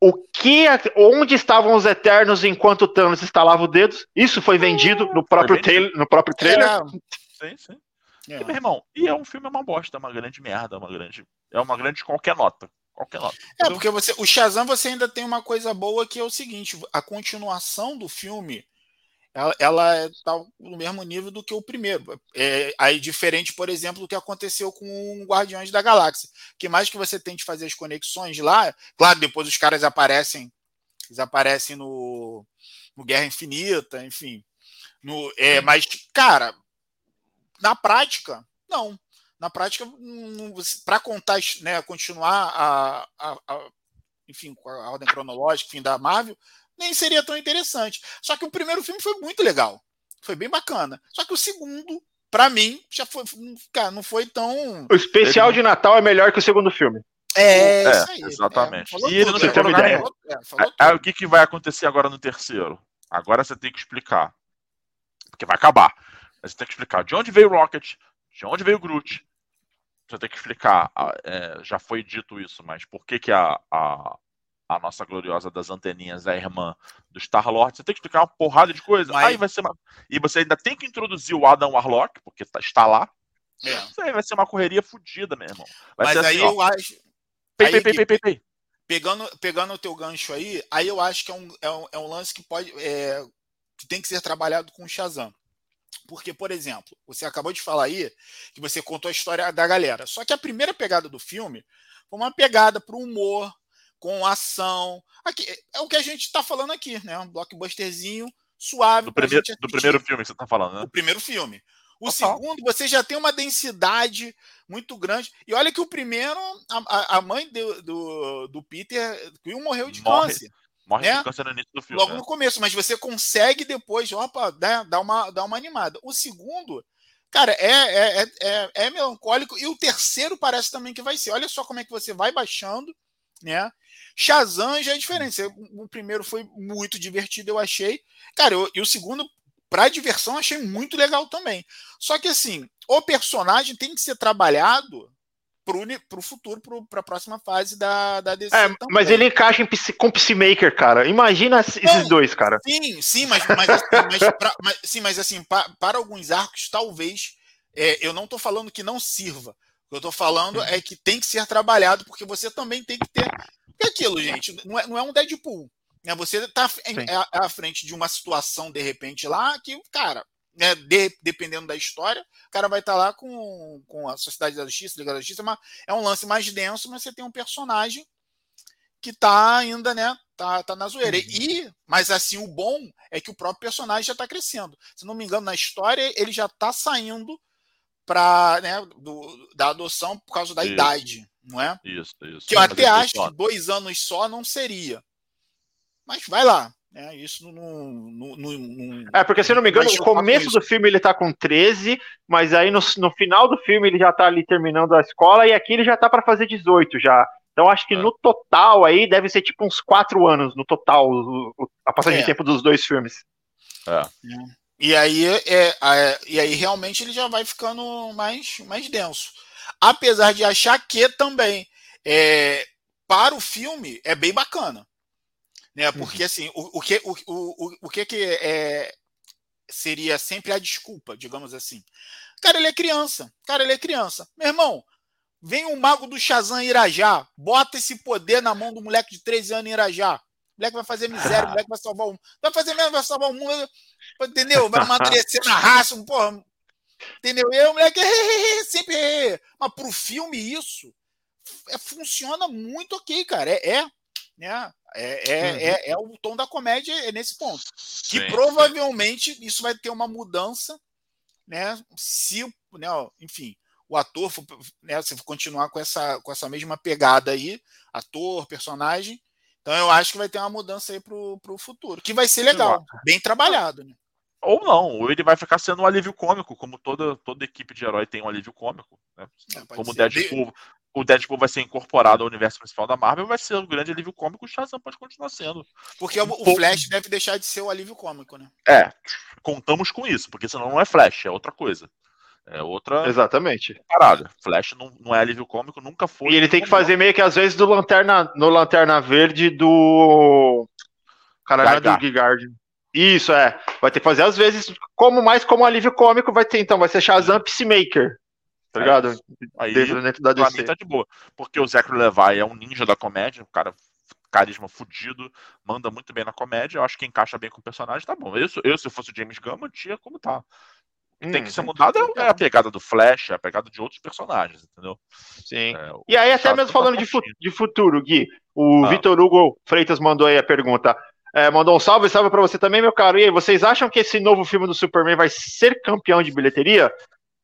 O que, onde estavam os Eternos enquanto Thanos estalava os dedos? Isso foi vendido no próprio, trailer, no próprio trailer. É. Sim, sim. É. E, meu irmão, e é um filme é uma bosta, é uma grande merda, é uma grande, é uma grande qualquer nota. Qualquer nota. É, porque você, o Shazam você ainda tem uma coisa boa que é o seguinte: a continuação do filme ela, ela está no mesmo nível do que o primeiro. É, aí diferente, por exemplo, do que aconteceu com Guardiões da Galáxia. Que mais que você tente fazer as conexões lá, claro, depois os caras aparecem, eles aparecem no, no Guerra Infinita, enfim. No, é, mas, cara, na prática, não. Na prática, para contar, né, continuar a, a, a, enfim, a ordem cronológica, enfim, da Marvel, nem seria tão interessante. Só que o primeiro filme foi muito legal. Foi bem bacana. Só que o segundo, para mim, já foi. Cara, não foi tão. O especial de Natal é melhor que o segundo filme. É, é aí, exatamente. É, e ele não tem ideia. É, o que, que vai acontecer agora no terceiro? Agora você tem que explicar. Porque vai acabar. Você tem que explicar de onde veio o Rocket, de onde veio o Groot. Você tem que explicar. É, já foi dito isso, mas por que, que a, a, a nossa gloriosa das anteninhas, a irmã do Star-Lord. Você tem que explicar uma porrada de coisa. Mas... Aí vai ser uma... E você ainda tem que introduzir o Adam Warlock, porque tá, está lá. É. Isso aí vai ser uma correria fodida, meu irmão. Vai Mas aí assim, eu ó... acho. Pei, aí, pei, pei, pei, Pegando, pegando o teu gancho aí, aí eu acho que é um, é um, é um lance que pode. É, que tem que ser trabalhado com o Shazam. Porque, por exemplo, você acabou de falar aí que você contou a história da galera. Só que a primeira pegada do filme foi uma pegada para o humor, com ação. Aqui, é o que a gente está falando aqui, né? Um blockbusterzinho suave. Do, primeiro, do primeiro filme que você está falando, né? O primeiro filme. O segundo, você já tem uma densidade muito grande. E olha que o primeiro, a, a mãe do, do, do Peter Quill morreu de Morre. câncer. Morre né? de câncer no início do filme. Logo né? no começo, mas você consegue depois, opa, né, dar, uma, dar uma animada. O segundo, cara, é, é, é, é, é melancólico. E o terceiro parece também que vai ser. Olha só como é que você vai baixando, né? Shazam já é diferente. O primeiro foi muito divertido, eu achei. Cara, eu, e o segundo, pra diversão, achei muito legal também. Só que assim, o personagem tem que ser trabalhado pro, pro futuro, pro, pra próxima fase da, da DC. É, mas ele encaixa em, com Peacemaker, cara. Imagina esses dois, cara. Sim, sim, mas, mas, assim, mas, <laughs> pra, mas, sim, mas assim, pra, para alguns arcos, talvez. É, eu não tô falando que não sirva. O que eu tô falando é que tem que ser trabalhado, porque você também tem que ter é aquilo, gente, não é, não é um Deadpool. Né? Você está à, à frente de uma situação, de repente, lá, que, cara, né, de, dependendo da história, o cara vai estar tá lá com, com a Sociedade da Justiça, Liga da Justiça, mas é um lance mais denso, mas você tem um personagem que tá ainda, né, tá, tá na zoeira. Uhum. E, mas assim, o bom é que o próprio personagem já está crescendo. Se não me engano, na história, ele já está saindo para né, do, da adoção por causa da Isso. idade não é? Isso, isso. Que eu até acho que dois anos só não seria. Mas vai lá. É, isso não, não, não, não, É, porque se não me engano, no começo do filme ele tá com 13, mas aí no, no final do filme ele já tá ali terminando a escola e aqui ele já tá para fazer 18 já. Então acho que é. no total aí deve ser tipo uns 4 anos no total a passagem é. de tempo dos dois filmes. É. E aí é, é, e aí realmente ele já vai ficando mais mais denso apesar de achar que também é, para o filme é bem bacana. Né? Porque uhum. assim, o, o, que, o, o, o que, que é, seria sempre a desculpa, digamos assim. Cara, ele é criança. Cara, ele é criança. Meu irmão, vem um mago do Shazam Irajá, bota esse poder na mão do moleque de 13 anos em Irajá. O moleque vai fazer miséria, o moleque vai salvar o mundo. Vai fazer mesmo, vai salvar o mundo. Entendeu? Vai amadurecer na raça, porra, Entendeu? E o moleque <laughs> sempre. Mas pro filme, isso é, funciona muito ok, cara. É. é né? É, é, uhum. é, é, o tom da comédia é nesse ponto. Sim, que provavelmente sim. isso vai ter uma mudança, né? Se, né, enfim, o ator for, né, se continuar com essa, com essa mesma pegada aí, ator, personagem. Então eu acho que vai ter uma mudança aí pro, pro futuro, que vai ser legal, bem trabalhado, né? Ou não, ou ele vai ficar sendo um alívio cômico, como toda, toda equipe de herói tem um alívio cômico. Né? É, como o Deadpool, o Deadpool vai ser incorporado ao universo principal da Marvel, vai ser um grande alívio cômico, o Shazam pode continuar sendo. Porque um o, Flash deve deixar de ser o alívio cômico, né? É, contamos com isso, porque senão não é Flash, é outra coisa. É outra Exatamente. parada. Flash não, não é alívio cômico, nunca foi. E ele tem que fazer meio que às vezes do lanterna, no Lanterna Verde do. Cara, não é do. Gigard. Isso, é. Vai ter que fazer às vezes, como mais como alívio cômico, vai ter, então, vai ser Shazam Peacemaker. Tá ligado? Aí, Dentro, dentro da pra DC. mim tá de boa. Porque o Zachary Levi é um ninja da comédia, um cara carisma fudido, manda muito bem na comédia, eu acho que encaixa bem com o personagem, tá bom. Eu, eu se fosse o James Gunn, mantinha como tá. O que tem que ser Hum, mudado é- é a pegada do Flash, é a pegada de outros personagens, entendeu? Sim. É, E aí, até mesmo tá falando de, futuro, Gui, o Ah. Vitor Hugo Freitas mandou aí a pergunta. É, mandou um salve, salve pra você também, meu caro. E aí, vocês acham que esse novo filme do Superman vai ser campeão de bilheteria?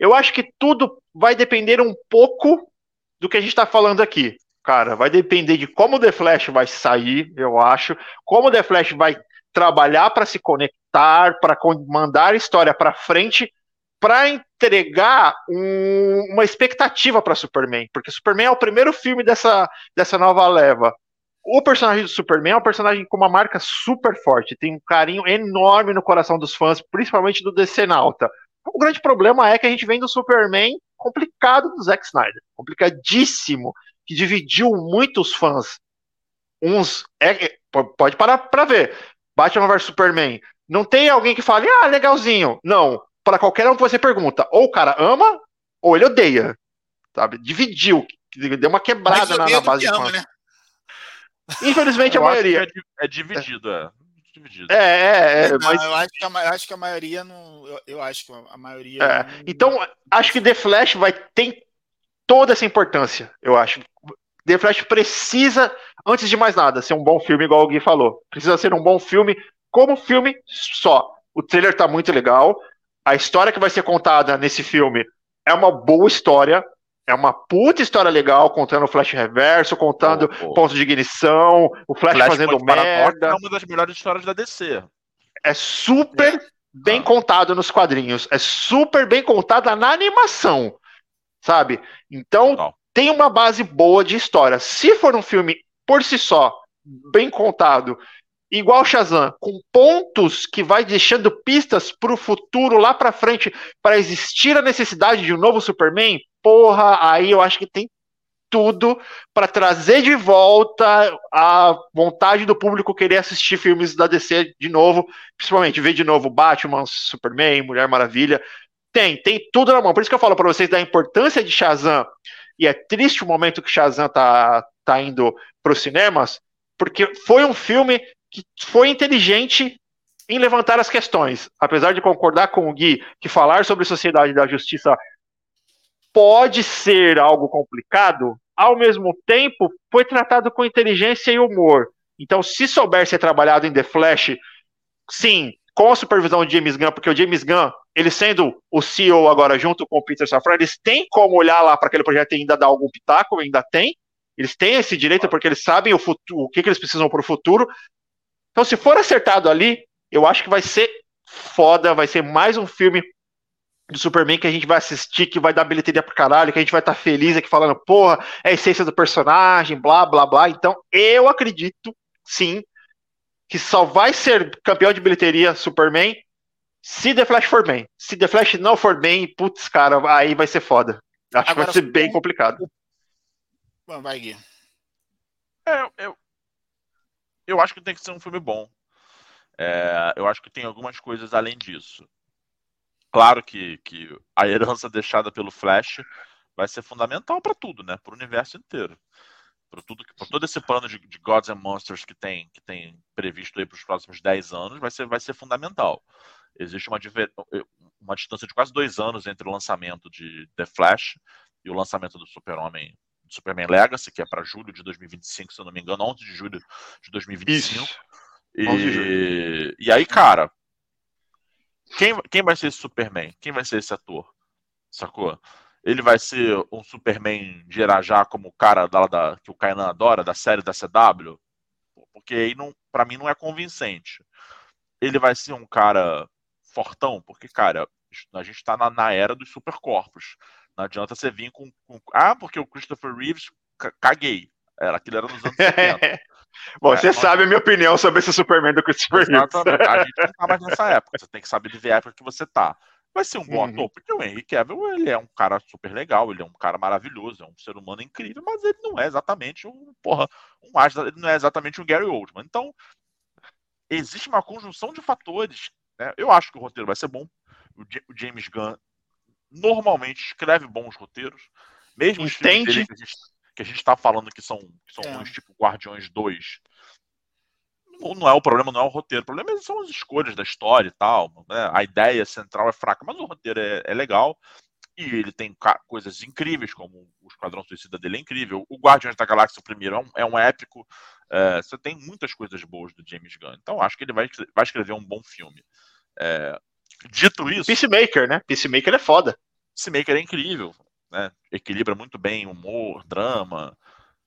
Eu acho que tudo vai depender um pouco do que a gente tá falando aqui. Cara, vai depender de como o The Flash vai sair, eu acho, como o The Flash vai trabalhar para se conectar, para mandar a história para frente, para entregar um- uma expectativa para Superman, porque Superman é o primeiro filme dessa, dessa nova leva. O personagem do Superman é um personagem com uma marca super forte, tem um carinho enorme no coração dos fãs, principalmente do DC Nauta. O grande problema é que a gente vem do Superman complicado do Zack Snyder, complicadíssimo, que dividiu muitos fãs. Uns é, é, pode parar para ver. Batman vs Superman. Não tem alguém que fale, ah, legalzinho. Não. Para qualquer um que você pergunta, ou o cara ama, ou ele odeia. Sabe? Dividiu. Deu uma quebrada na, na base que de ama, fãs. né? Infelizmente, a Eu acho maioria. É, é dividido, é. Dividido. É, é, é. Mas, eu, acho que a, acho que a maioria não. Eu, eu acho que a maioria. É, não- então, acho que The Flash vai ter toda essa importância, eu acho. The Flash precisa, antes de mais nada, ser um bom filme, igual o Gui falou. Precisa ser um bom filme como filme só. O trailer tá muito legal. A história que vai ser contada nesse filme é uma boa história. É uma puta história legal, contando o Flash Reverso, contando O- o pontos de ignição, o Flash, fazendo Flashpoint Paradox merda. é uma das melhores histórias da DC. É super bem Ah. contado nos quadrinhos. É super bem contada na animação. Sabe? Então, tem uma base boa de história. Se for um filme por si só, bem contado, igual Shazam, com pontos que vai deixando pistas pro futuro lá pra frente, para existir a necessidade de um novo Superman, porra, aí eu acho que tem tudo para trazer de volta a vontade do público querer assistir filmes da DC de novo, principalmente ver de novo Batman, Superman, Mulher Maravilha. Tem, tem tudo na mão. Por isso que eu falo para vocês da importância de Shazam. E é triste o momento que Shazam tá, tá indo para os cinemas, porque foi um filme que foi inteligente em levantar as questões. Apesar de concordar com o Gui que falar sobre sociedade da justiça pode ser algo complicado, ao mesmo tempo foi tratado com inteligência e humor. Então, se souber ser trabalhado em The Flash, sim, com a supervisão de James Gunn, porque o James Gunn, ele sendo o CEO agora junto com o Peter Safran, eles têm como olhar lá para aquele projeto e ainda dar algum pitaco, ainda tem. Eles têm esse direito porque eles sabem o, futuro, o que, que eles precisam para o futuro. Então, se for acertado ali, eu acho que vai ser foda, vai ser mais um filme do Superman que a gente vai assistir, que vai dar bilheteria pro caralho, que a gente vai estar tá feliz aqui falando, porra, é a essência do personagem, blá, blá, blá. Então, eu acredito, sim, que só vai ser campeão de bilheteria Superman se The Flash for bem. Se The Flash não for bem, putz, cara, aí vai ser foda. Acho Agora, que vai ser bem complicado. Vai, Gui. É, eu, eu acho que tem que ser um filme bom. É, eu acho que tem algumas coisas além disso. Claro que, que a herança <laughs> deixada pelo Flash vai ser fundamental para tudo, né? Para o universo inteiro. Para todo esse plano de, de Gods and Monsters que tem, que tem previsto aí para os próximos 10 anos, vai ser, vai ser fundamental. Existe uma, uma distância de quase dois anos entre o lançamento de The Flash e o lançamento do Super-Homem Superman Legacy, que é para julho de 2025, se eu não me engano, 11 de julho de 2025. Isso. E, 11 de e aí, cara, quem, quem vai ser esse Superman? Quem vai ser esse ator? Sacou? Ele vai ser um Superman de Irajá como o cara da, da, que o Kainan adora, da série da CW? Porque aí, não, pra mim, não é convincente. Ele vai ser um cara fortão, porque, cara, a gente tá na, na era dos supercorpos. Não adianta você vir com, com. Ah, porque o Christopher Reeves, ca- caguei. Era, aquilo era nos anos 70. <laughs> Bom, É, você nós- sabe a minha opinião sobre esse Superman do Christopher Reeves. Exatamente. A gente <laughs> não tá mais nessa época. Você tem que saber viver a época que você tá. vai ser um bom Uhum. ator, porque o Henry Cavill, ele é um cara super legal, ele é um cara maravilhoso, é um ser humano incrível, mas ele não é exatamente um, porra, um ele não é exatamente um Gary Oldman. Então, existe uma conjunção de fatores, né? Eu acho que o roteiro vai ser bom. O, Ja- o James Gunn normalmente escreve bons roteiros, mesmo os filmes Entende. dele que a gente, que a gente tá falando que são, que são É. ruins, tipo Guardiões 2. Não não é o problema, não é o roteiro. O problema são as escolhas da história e tal. né? A ideia central é fraca, mas o roteiro é, é legal. E ele tem coisas incríveis, como o Esquadrão Suicida dele é incrível. O Guardiões da Galáxia, o primeiro, é um, é um épico. É, você tem muitas coisas boas do James Gunn. Então, acho que ele vai, vai escrever um bom filme. É, dito isso, Peacemaker, né? Peacemaker é foda. Peacemaker é incrível, né? Equilibra muito bem humor, drama,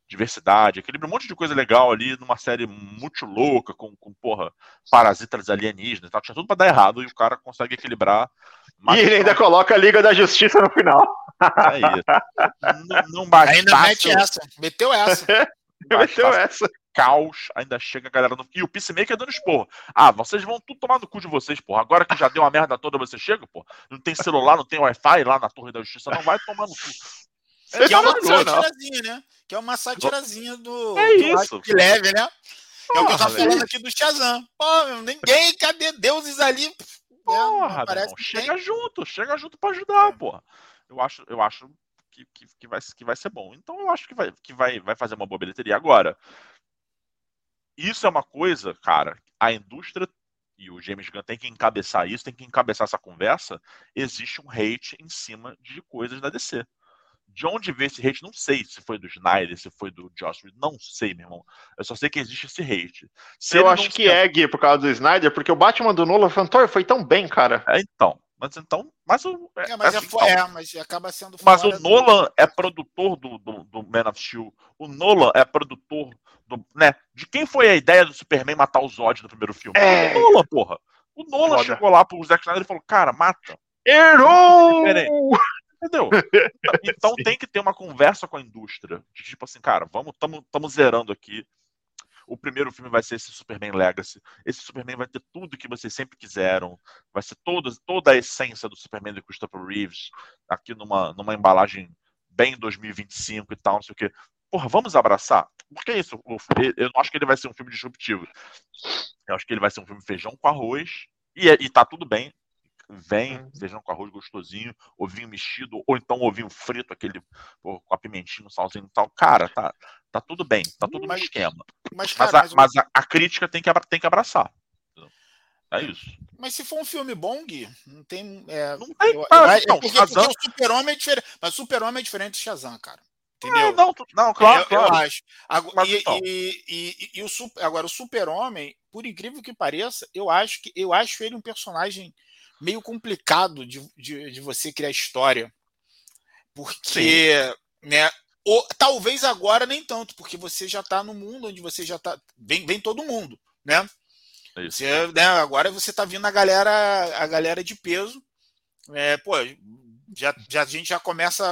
diversidade, equilibra um monte de coisa legal ali numa série muito louca, com, com porra, parasitas alienígenas e tal. Tinha tudo pra dar errado e o cara consegue equilibrar. e ele ainda coloca a Liga da Justiça no final. É isso. Não, não bastasse, Ainda mete essa. Meteu essa. <laughs> Meteu essa. Caos, ainda chega a galera no... E o Peacemaker dando esporro. Ah, vocês vão tudo tomar no cu de vocês, porra. Agora que já deu uma merda toda, você chega, porra. Não tem celular, não tem Wi-Fi lá na Torre da Justiça, não vai tomar no cu. Você Que é uma não. satirazinha, né? Que é uma satirazinha do. É do isso. De leve, né? É o que eu Porra, tô falando aqui do Shazam. Pô, meu, ninguém, cadê deuses ali? É, Porra, irmão, que chega tem. junto, chega junto pra ajudar, porra. Eu acho, eu acho que, que, que, vai, que vai ser bom. Então eu acho que vai, que vai, vai fazer uma boa bilheteria. Agora, isso é uma coisa, cara, a indústria e o James Gunn tem que encabeçar isso, tem que encabeçar essa conversa. Existe um hate em cima de coisas da DC. De onde veio esse hate? Não sei se foi do Snyder, se foi do Joss Whedon, não sei, meu irmão. Eu só sei que existe esse hate. Se Eu acho que se- é, Gui, por causa do Snyder, porque o Batman do Nolan Fantor foi tão bem, cara. É, então. Mas então. Mas o. É, mas, é, assim, fo- então, é, mas acaba sendo Mas o do- Nolan é produtor do, do, do Man of Steel. O Nolan é produtor do. Né? De quem foi a ideia do Superman matar o Zod no primeiro filme? É. O Nolan, porra. O Nolan Foda. chegou lá pro Zack Snyder e falou: cara, mata. Errou! Entendeu? <laughs> Então tem que ter uma conversa com a indústria. De tipo assim, cara, vamos, estamos zerando aqui. O primeiro filme vai ser esse Superman Legacy. Esse Superman vai ter tudo que vocês sempre quiseram. Vai ser toda, toda a essência do Superman de Christopher Reeves. Aqui numa, numa embalagem bem 2025 e tal, não sei o quê. Porra, vamos abraçar? Porque é isso. Eu não acho que ele vai ser um filme disruptivo. Eu acho que ele vai ser um filme feijão com arroz. E, é- e tá tudo bem. Vem, Uhum. feijão com arroz gostosinho, ovinho mexido, ou então ovinho frito, aquele pô, com a pimentinha, um salzinho e tal. Cara, tá, tá tudo bem, tá tudo no esquema. Mas, cara, Mas, a, mas, a, a crítica tem que, tem que abraçar. É isso. mas se for um filme bom, Gui, não tem. É, Não tem, eu- cara, eu- é então, porque, Shazam- porque o Super-Homem é diferente. Mas Super-Homem é diferente do Shazam, cara. É, Entendeu? não, não, claro, eu, claro. eu acho. Agora, Mas e, então. e- e- e o agora, o Super-Homem, por incrível que pareça, eu acho que eu acho ele um personagem meio complicado de, de, de você criar história. Porque, né? o- talvez agora nem tanto, porque você já está no mundo onde você já está. Vem, vem todo mundo, né? É. Você, né, agora você tá vindo a galera, a galera de peso. É, pô, já, já, a gente já começa,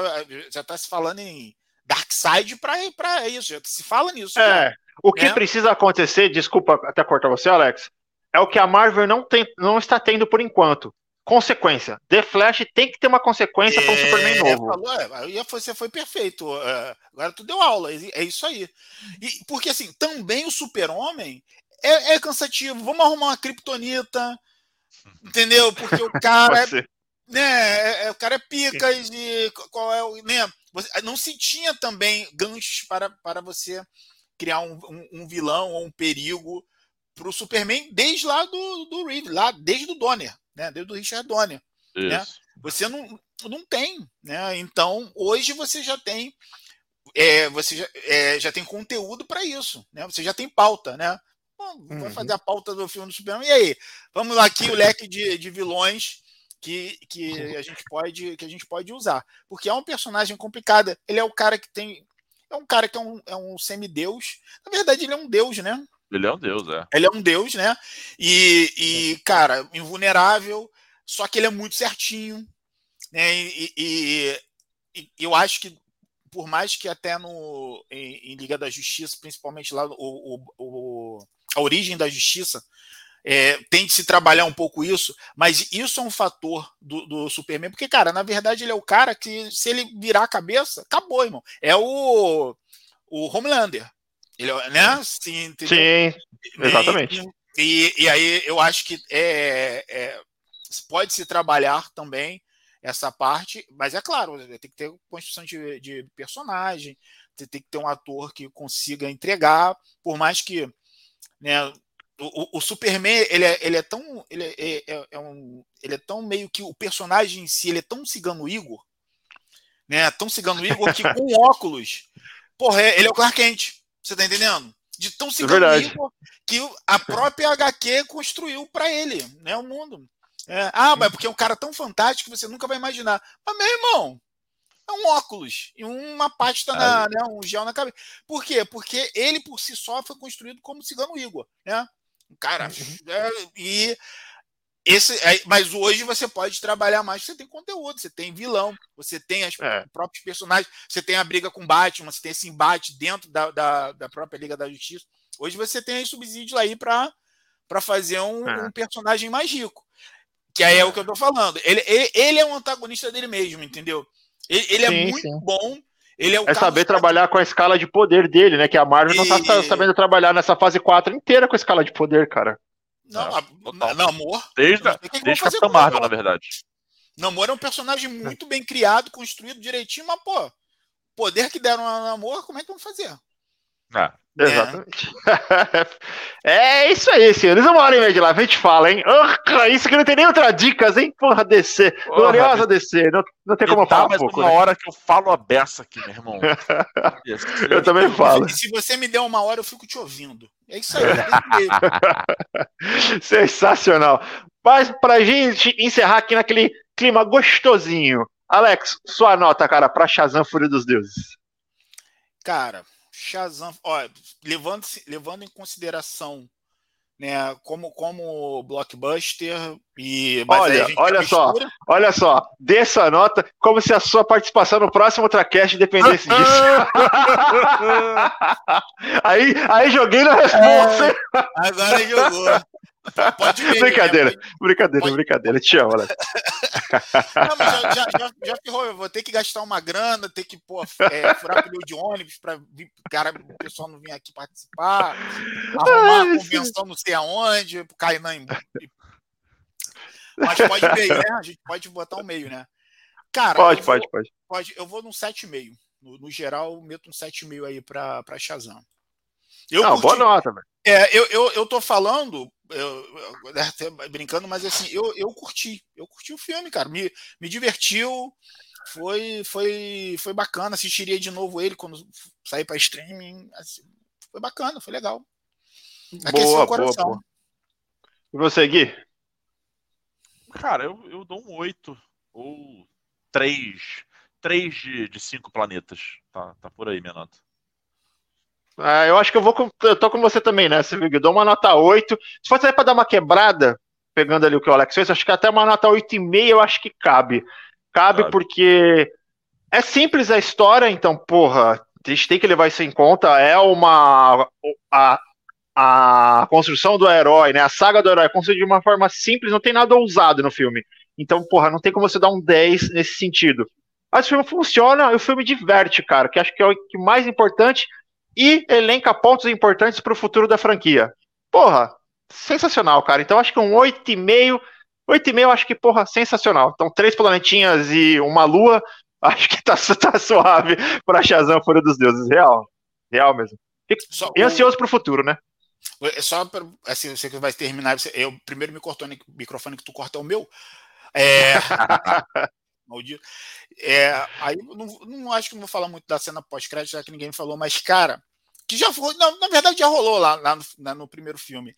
já tá se falando em Darkseid para isso, já se fala nisso. É, o que Né? precisa acontecer, desculpa até cortar você, Alex, é o que a Marvel não, tem, não está tendo por enquanto. Consequência. The Flash tem que ter uma consequência para um Superman novo. falou, é, você foi perfeito. é, agora tu deu aula, é isso aí. E, porque assim, também o Super-Homem é, é cansativo. Vamos arrumar uma Kryptonita, entendeu? Porque o <laughs> cara é né, é- é- o cara é pica e qual é o, né, você- não se tinha também ganchos para, para você criar um, um- um vilão ou um perigo para o Superman desde lá do, do Reeve, lá desde o Donner, né, desde o Richard Donner. né? Isso. Você não, não tem, né? Então hoje você já tem é, você já, é, já tem conteúdo para isso, né? Você já tem pauta, né? Bom, vai Uhum. fazer a pauta do filme do Superman. E aí? Vamos lá aqui o leque de, de vilões que, que a gente pode que a gente pode usar, porque é um personagem complicado. Ele é o cara que tem é um cara que é um, é um semideus. Na verdade, ele é um deus, né? Ele é um deus, é. Ele é um deus, né? E, e, cara, invulnerável, só que ele é muito certinho, né? E, e- e eu acho que, por mais que até no, em, em Liga da Justiça, principalmente lá o, o- o- a origem da justiça, é, tem que se trabalhar um pouco isso, mas isso é um fator do, do, Superman, porque, cara, na verdade ele é o cara que, se ele virar a cabeça, acabou, irmão. É o, o Homelander. Ele, né? Sim, Sim exatamente. E, e, aí eu acho que é, é, pode se trabalhar também essa parte, mas é claro, tem que ter construção de, de personagem, tem que ter um ator que consiga entregar, por mais que né, o, o, Superman ele é, ele é tão ele é, é, é, é, um, ele é tão meio que o personagem em si ele é tão cigano Igor né tão cigano Igor que com <laughs> óculos porra ele é o Clark Kent você tá entendendo de tão é cigano Igor que a própria HQ construiu para ele né o mundo é, ah mas porque é um cara tão fantástico que você nunca vai imaginar mas meu irmão é um óculos e uma pasta na, né, um gel na cabeça. Por quê? Porque ele por si só foi construído como cigano Igor, né? Cara, uhum. é, e esse, é, mas hoje você pode trabalhar mais, você tem conteúdo, você tem vilão, você tem os é. próprios personagens, você tem a briga com Batman, você tem esse embate dentro da, da, da própria Liga da Justiça. Hoje você tem subsídio aí para fazer um, é. um, personagem mais rico. Que aí é o que eu tô falando. Ele, ele, ele é um antagonista dele mesmo, entendeu? Ele, ele é sim, é muito sim. bom. Ele é, é saber trabalhar com a escala de poder dele, né? Que a Marvel e... não tá sabendo trabalhar nessa fase 4 inteira com a escala de poder, cara. Não, é, Namor. Desde, desde Capitão Marvel, na verdade. Namor é um personagem muito bem criado, construído direitinho, mas, pô, poder que deram a Namor, como é que vão fazer? Ah, é. Exatamente. É. <laughs> é isso aí, senhores. Uma hora e meia de lá, a gente fala, hein? Isso que não tem nem outra dicas, hein? Porra, DC. Porra, Gloriosa DC. Não, não tem como falar um pouco. uma né? hora que eu falo a beça aqui, meu irmão. <laughs> eu também falo. Se você me der uma hora, eu fico te ouvindo. É isso aí. <laughs> Sensacional. Mas pra gente encerrar aqui naquele clima gostosinho. Alex, sua nota, cara, pra Shazam Fúria dos Deuses. Cara, Shazam, ó, levando, levando em consideração né, como, como blockbuster e olha, olha só, olha só, dessa nota como se a sua participação no próximo Tracast dependesse disso. <laughs> <laughs> aí, aí joguei na resposta. É, agora jogou. Pode ver, brincadeira, né? brincadeira, Pode... brincadeira. Te amo, Alex. Não, mas já, já, já, já ferrou. Eu vou ter que gastar uma grana, ter que pô, é, furar pneu de ônibus para o cara, o pessoal não vir aqui participar, arrumar a convenção não sei aonde, pro Kainan. Mas pode meio, né? A gente pode botar um meio, né? Cara, pode, pode, vou, pode, pode. Eu vou num 7,5. No, no geral, meto um 7,5 aí para Shazam. Eu não, curti... boa nota, velho. É, eu, eu, eu tô falando, eu, eu, <laughs> até brincando, mas assim, eu, eu curti. Eu curti o filme, cara. Me, me divertiu. Foi, foi, foi bacana. Assistiria de novo ele quando sair para streaming. Assim, foi bacana, foi legal. Aqueceu boa, o coração. Boa, boa. E você, Gui? Cara, eu, eu dou um 8 ou 3. 3 de, de 5 planetas. Tá, tá por aí minha nota. Ah, eu acho que eu vou com, eu tô com você também, né, Silvio? Dou uma nota 8. Se fosse aí para dar uma quebrada, pegando ali o que o Alex fez, acho que até uma nota 8,5 eu acho que cabe. Cabe claro. porque é simples a história, então, porra, a gente tem que levar isso em conta. É uma. A, a construção do herói, né? A saga do herói é construída de uma forma simples, não tem nada ousado no filme. Então, porra, não tem como você dar um 10 nesse sentido. Mas o filme funciona e o filme diverte, cara, que acho que é o que mais importante e elenca pontos importantes para o futuro da franquia. Porra, sensacional, cara. Então acho que um 8,5. 8,5 eu acho que, porra, sensacional. Então, três planetinhas e uma lua, <laughs> acho que tá, <laughs> tá suave para Shazam Fúria dos Deuses. Real. Real mesmo. Fico e ansioso para o futuro, né? É só pra, assim, você que vai terminar. Eu primeiro me cortou no microfone que tu corta o meu. É. <laughs> Maldito. É, aí não, não acho que não vou falar muito da cena pós-crédito, já que ninguém falou, mas, cara, que já foi. Na, na verdade, já rolou lá, lá no, no, primeiro filme.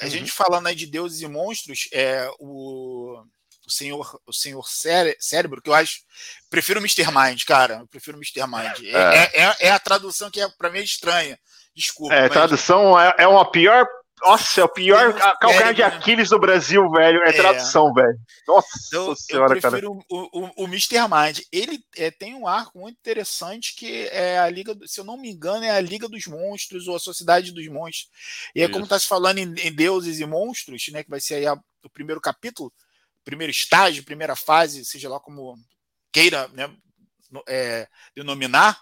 A uhum. gente falando aí de deuses e monstros, é o, o senhor, o senhor cére, cérebro, que eu acho. Prefiro Mr. Mind, cara. Eu prefiro Mr. Mind. É, é. é, é a tradução que é, para mim é estranha. Desculpa. É, mas... tradução é, é uma pior Nossa, é o pior calcanhar de? Aquiles do Brasil, velho. É, é. tradução, velho. Nossa eu, senhora, eu prefiro cara. O, o, o Mr. Mind. Ele é, tem um arco muito interessante que é a Liga, se eu não me engano, é a Liga dos Monstros ou a Sociedade dos Monstros. E é como tá se falando em, em, deuses e monstros, né? Que vai ser aí a, o primeiro capítulo, primeiro estágio, primeira fase, seja lá como queira né, é, denominar.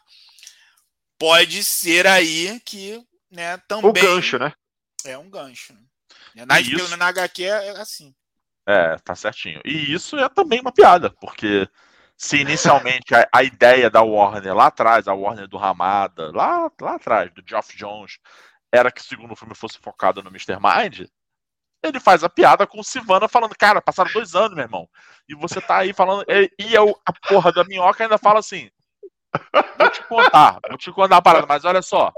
Pode ser aí que né, também. O gancho, né? É um gancho. Né? Na, isso... na HQ é assim. É, tá certinho. E isso é também uma piada, porque se inicialmente a, a, ideia da Warner lá atrás, a Warner do Ramada, lá, lá atrás, do Geoff Jones, era que o segundo filme fosse focado no Mr. Mind, ele faz a piada com o Sivana falando, cara, passaram dois anos, meu irmão. E você tá aí falando. E eu, a porra da minhoca ainda fala assim. Vou te contar, vou te contar a parada, mas olha só.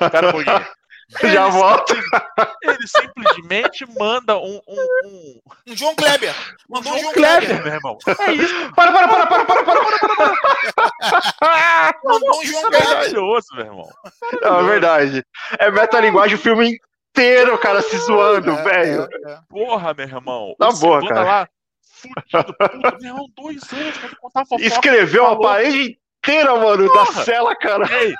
Espera um pouquinho. <laughs> Ele Já volta. Ele simplesmente manda um. Um, um... um João Kleber. Mandou um João, João Kleber, Kleber, meu irmão. É isso. Para, para, para, para, para, para, para, para. <laughs> Mandou um João Kleber. Maravilhoso, meu irmão. É verdade. É metalinguagem o filme inteiro, cara, se zoando, é, velho. É, é. Porra, meu irmão. Tá boa, cara. Lá, fudido, puta, meu irmão, dois anos pra contar fofoca. Escreveu a parede inteira, mano, Porra. da cela, cara. Ei,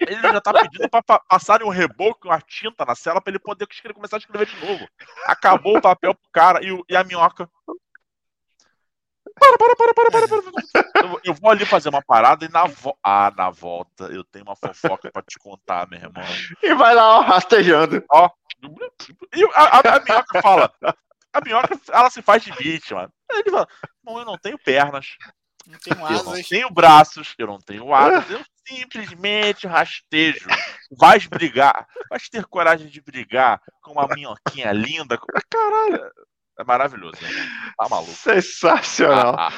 ele já tá pedindo pra passarem um reboco, uma tinta na cela pra ele poder começar a escrever de novo. Acabou o papel pro cara e, e a minhoca. Para, para, para, para, para, para. Eu, eu vou ali fazer uma parada e na, vo... ah, na volta eu tenho uma fofoca pra te contar, meu irmão. E vai lá, ó, rastejando. Ó. E a, a, a minhoca fala. A minhoca, ela se faz de vítima. Ele fala: Bom, eu não tenho pernas. Não tenho asas. Eu não tenho braços, eu não tenho asas, eu simplesmente rastejo. Vais brigar, vais ter coragem de brigar com uma minhoquinha linda. Caralho, é maravilhoso, né? Tá maluco. Sensacional.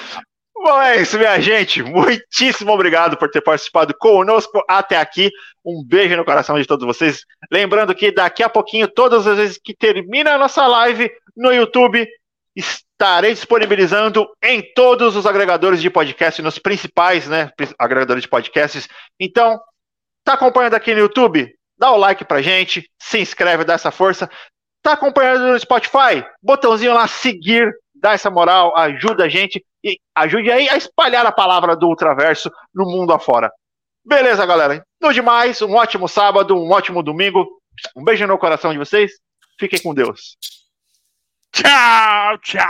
Bom, é isso, minha gente. Muitíssimo obrigado por ter participado conosco até aqui. Um beijo no coração de todos vocês. Lembrando que daqui a pouquinho, todas as vezes que termina a nossa live no YouTube, estarei disponibilizando em todos os agregadores de podcast, nos principais né, agregadores de podcasts. Então, tá acompanhando aqui no YouTube? Dá o like pra gente, se inscreve, dá essa força. Tá acompanhando no Spotify? Botãozinho lá, seguir, dá essa moral, ajuda a gente e ajude aí a espalhar a palavra do Ultraverso no mundo afora. Beleza, galera? No demais, um ótimo sábado, um ótimo domingo. Um beijo no coração de vocês. Fiquem com Deus. Tchau, tchau.